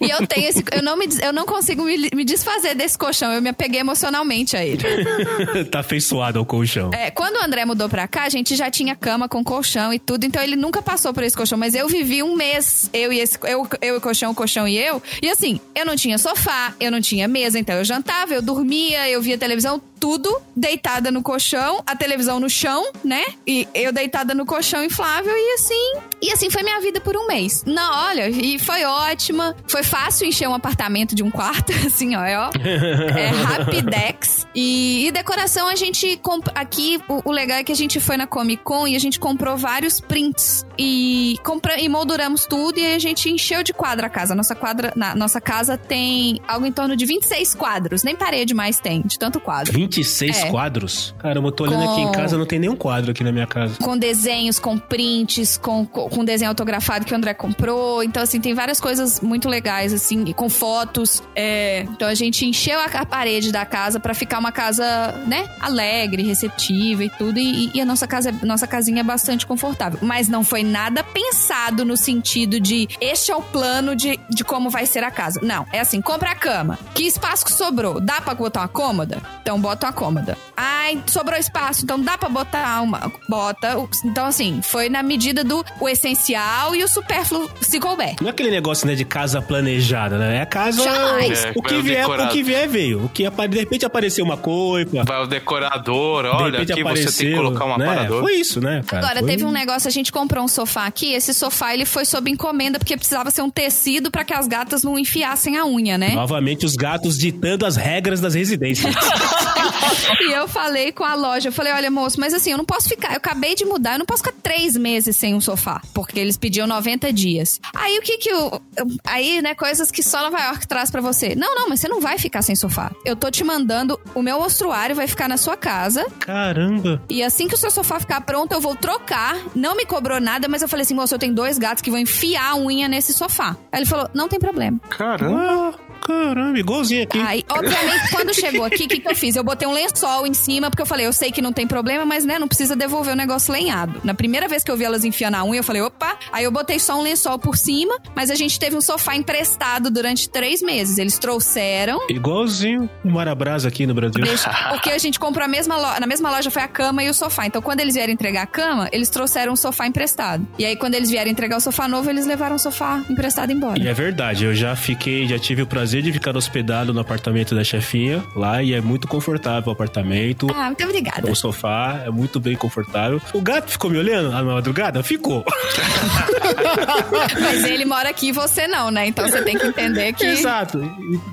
E eu tenho esse. Eu não, me, eu não consigo me, me desfazer desse colchão. Eu me apeguei emocionalmente a ele. [laughs] tá afeiçoado ao colchão. É, quando o André mudou pra cá, a gente já tinha cama com colchão e tudo, então ele nunca passou por esse colchão, mas eu vivi um mês, eu e esse, eu, eu e o colchão, o colchão e eu, e assim, eu não tinha sofá, eu não tinha mesa, então eu jantava, eu dormia, eu via televisão, tudo deitada no colchão, a televisão no chão, né? E eu deitada no colchão inflável e assim, e assim foi minha vida por um mês. Não, olha, e foi ótima, foi fácil encher um apartamento de um quarto, [laughs] assim, ó, é, ó. É Rapidex. E, e decoração a gente aqui o, o legal é que a gente foi na Comic Con e a gente comprou vários prints e compra... e molduramos tudo e a gente encheu de quadro a casa. Nossa quadra, na nossa casa tem algo em torno de 26 quadros, nem parede mais tem, de tanto quadro. 26 É. quadros? Caramba, eu tô olhando Com- aqui em casa, não tem nenhum quadro aqui na minha casa. Com desenhos, com prints, com, com, desenho autografado que o André comprou. Então, assim, tem várias coisas muito legais, assim, com fotos. É, então, a gente encheu a, parede da casa pra ficar uma casa, né, alegre, receptiva e tudo. E, e a nossa casa, nossa casinha é bastante confortável. Mas não foi nada pensado no sentido de este é o plano de, de como vai ser a casa. Não, é assim, compra a cama. Que espaço que sobrou? Dá pra botar uma cômoda? Então bota uma cômoda. Ai, sobrou espaço, então dá pra botar uma. Bota. Então, assim, foi na medida do o essencial e o supérfluo se couber. Não é aquele negócio, né, de casa planejada, né? É a casa. Jamais. É, o, que vier, o que vier, veio. O que de repente apareceu uma coifa. Vai o decorador, de olha, repente aqui apareceu, você tem que colocar um né? aparador. Foi isso, né, cara? Agora, Foi- teve um negócio, a gente comprou um sofá aqui, esse sofá ele foi sob encomenda, porque precisava ser um tecido pra que as gatas não enfiassem a unha, né? Novamente os gatos ditando as regras das residências. [laughs] [laughs] E eu falei com a loja, eu falei, olha, moço, mas assim, eu não posso ficar, eu acabei de mudar, eu não posso ficar três meses sem um sofá, porque eles pediam 90 dias. Aí o que que eu... Aí, né, coisas que só Nova York traz pra você. Não, não, mas você não vai ficar sem sofá. Eu tô te mandando, o meu mostruário vai ficar na sua casa, Caramba. e assim que o seu sofá ficar pronto, eu vou trocar. Não me cobrou nada, mas eu falei assim, moço, eu tenho dois gatos que vão enfiar a unha nesse sofá. Aí ele falou, não tem problema. Caramba. Caramba, igualzinho aqui. Aí, obviamente, quando chegou aqui, o que, que eu fiz? Eu botei um lençol em cima, porque eu falei, eu sei que não tem problema, mas né, não precisa devolver o negócio lenhado. Na primeira vez que eu vi elas enfiando a unha, eu falei, opa. Aí eu botei só um lençol por cima, mas a gente teve um sofá emprestado durante três meses. Eles trouxeram. Igualzinho o Marabras aqui no Brasil. Porque a gente comprou a mesma loja. Na mesma loja foi a cama e o sofá. Então, quando eles vieram entregar a cama, eles trouxeram um sofá emprestado. E aí, quando eles vieram entregar o sofá novo, eles levaram o sofá emprestado embora. E é verdade, eu já fiquei, já tive o prazer de ficar hospedado no apartamento da chefinha lá e é muito confortável o apartamento. Ah, muito obrigada. O sofá é muito bem confortável. O gato ficou me olhando na madrugada? Ficou. [laughs] Mas ele mora aqui e você não, né? Então você tem que entender que. Exato.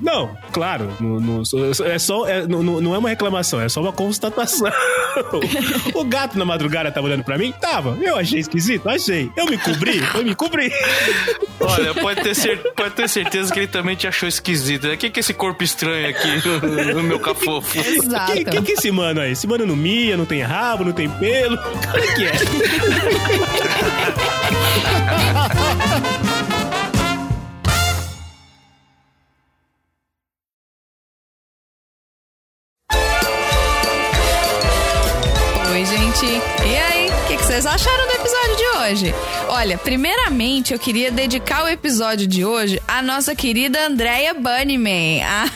Não, claro, não, não- é só, é- não, não- não é uma reclamação, é só uma constatação. [laughs] o gato na madrugada tava olhando pra mim? Tava. Eu achei esquisito? Achei. Eu me cobri? Eu me cobri. Olha, pode ter, cer- pode ter certeza que ele também te achou esquisito. O que, que é esse corpo estranho aqui no, no meu cafofo? [laughs] Exato. Quem, quem que é esse mano aí? Esse mano não mia, não tem rabo, não tem pelo. É que é? Oi, gente. Vocês acharam do episódio de hoje? Olha, primeiramente eu queria dedicar o episódio de hoje à nossa querida Andrea Bunnyman, a,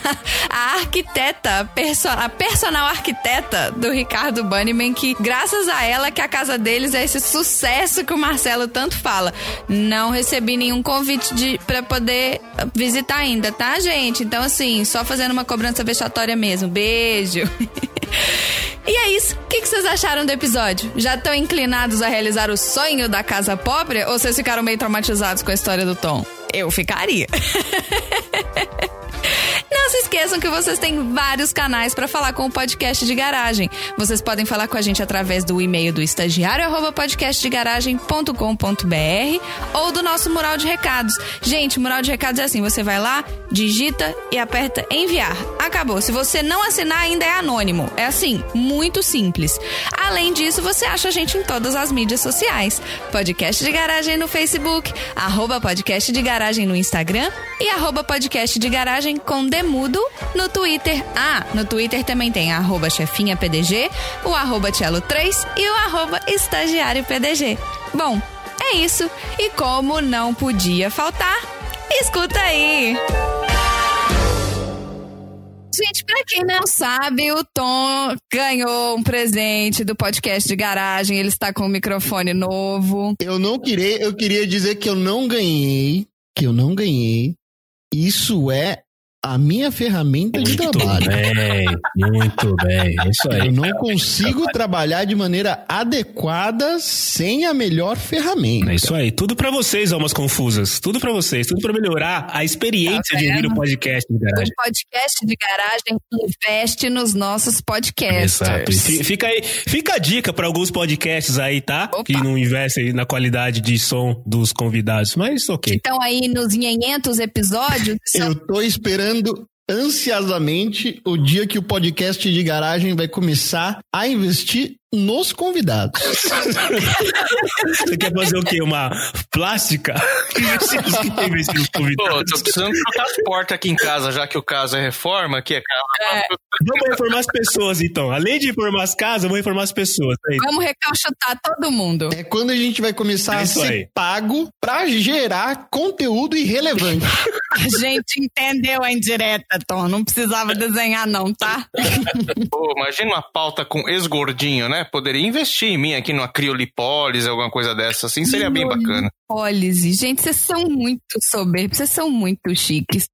a arquiteta, perso- a personal arquiteta do Ricardo Bunnyman, que graças a ela que a casa deles é esse sucesso que o Marcelo tanto fala. Não recebi nenhum convite de, pra poder visitar ainda, tá, gente? Então, assim, só fazendo uma cobrança vexatória mesmo. Beijo. [laughs] E é isso. O que, vocês acharam do episódio? Já estão inclinados a realizar o sonho da casa pobre ou vocês ficaram meio traumatizados com a história do Tom? Eu ficaria. [laughs] Não se esqueçam que vocês têm vários canais para falar com o podcast de garagem. Vocês podem falar com a gente através do e-mail do estagiário arroba ou do nosso mural de recados. Gente, mural de recados é assim: você vai lá, digita e aperta enviar. Acabou. Se você não assinar, ainda é anônimo. É assim, muito simples. Além disso, você acha a gente em todas as mídias sociais: podcast de garagem no Facebook, arroba podcast de garagem no Instagram e arroba podcast de garagem com demudo no Twitter. Ah, no Twitter também tem arroba chefinha PDG, o arroba Tchelo3 e o arroba estagiário PDG. Bom, é isso. E como não podia faltar, escuta aí! Gente, pra quem não sabe, o Tom ganhou um presente do podcast de garagem. Ele está com um microfone novo. Eu não queria, eu queria dizer que eu não ganhei, que eu não ganhei. Isso é a minha ferramenta de Muito trabalho. bem, muito bem. É isso aí. Eu não consigo trabalhar de maneira adequada sem a melhor ferramenta. É isso aí. Tudo pra vocês, almas confusas. Tudo pra vocês. Tudo pra melhorar a experiência Tá de ouvir o podcast de garagem. O podcast de garagem investe nos nossos podcasts. Exato. Fi- Fica aí, fica a dica pra alguns podcasts aí, tá? Opa. Que não investem na qualidade de som dos convidados. Mas ok. Estão aí nos 500 episódios. Eu tô esperando ansiosamente o dia que o podcast de garagem vai começar a investir nos convidados. Você quer fazer o quê? Uma plástica? Pô, convidados. tô precisando trocar as portas aqui em casa, já que o caso é reforma, que é casa. Vamos reformar as pessoas, então. Além de reformar as casas, vamos reformar as pessoas. É. Vamos recalchutar todo mundo. É quando a gente vai começar É a isso ser aí. pago pra gerar conteúdo irrelevante. A gente entendeu a indireta, Tom. Não precisava desenhar, não, tá? Pô, imagina uma pauta com ex-gordinho, né? Poderia investir em mim aqui numa criolipólise, alguma coisa dessa, assim, seria bem bacana. Polise. Gente, vocês são muito soberbos, vocês são muito chiques.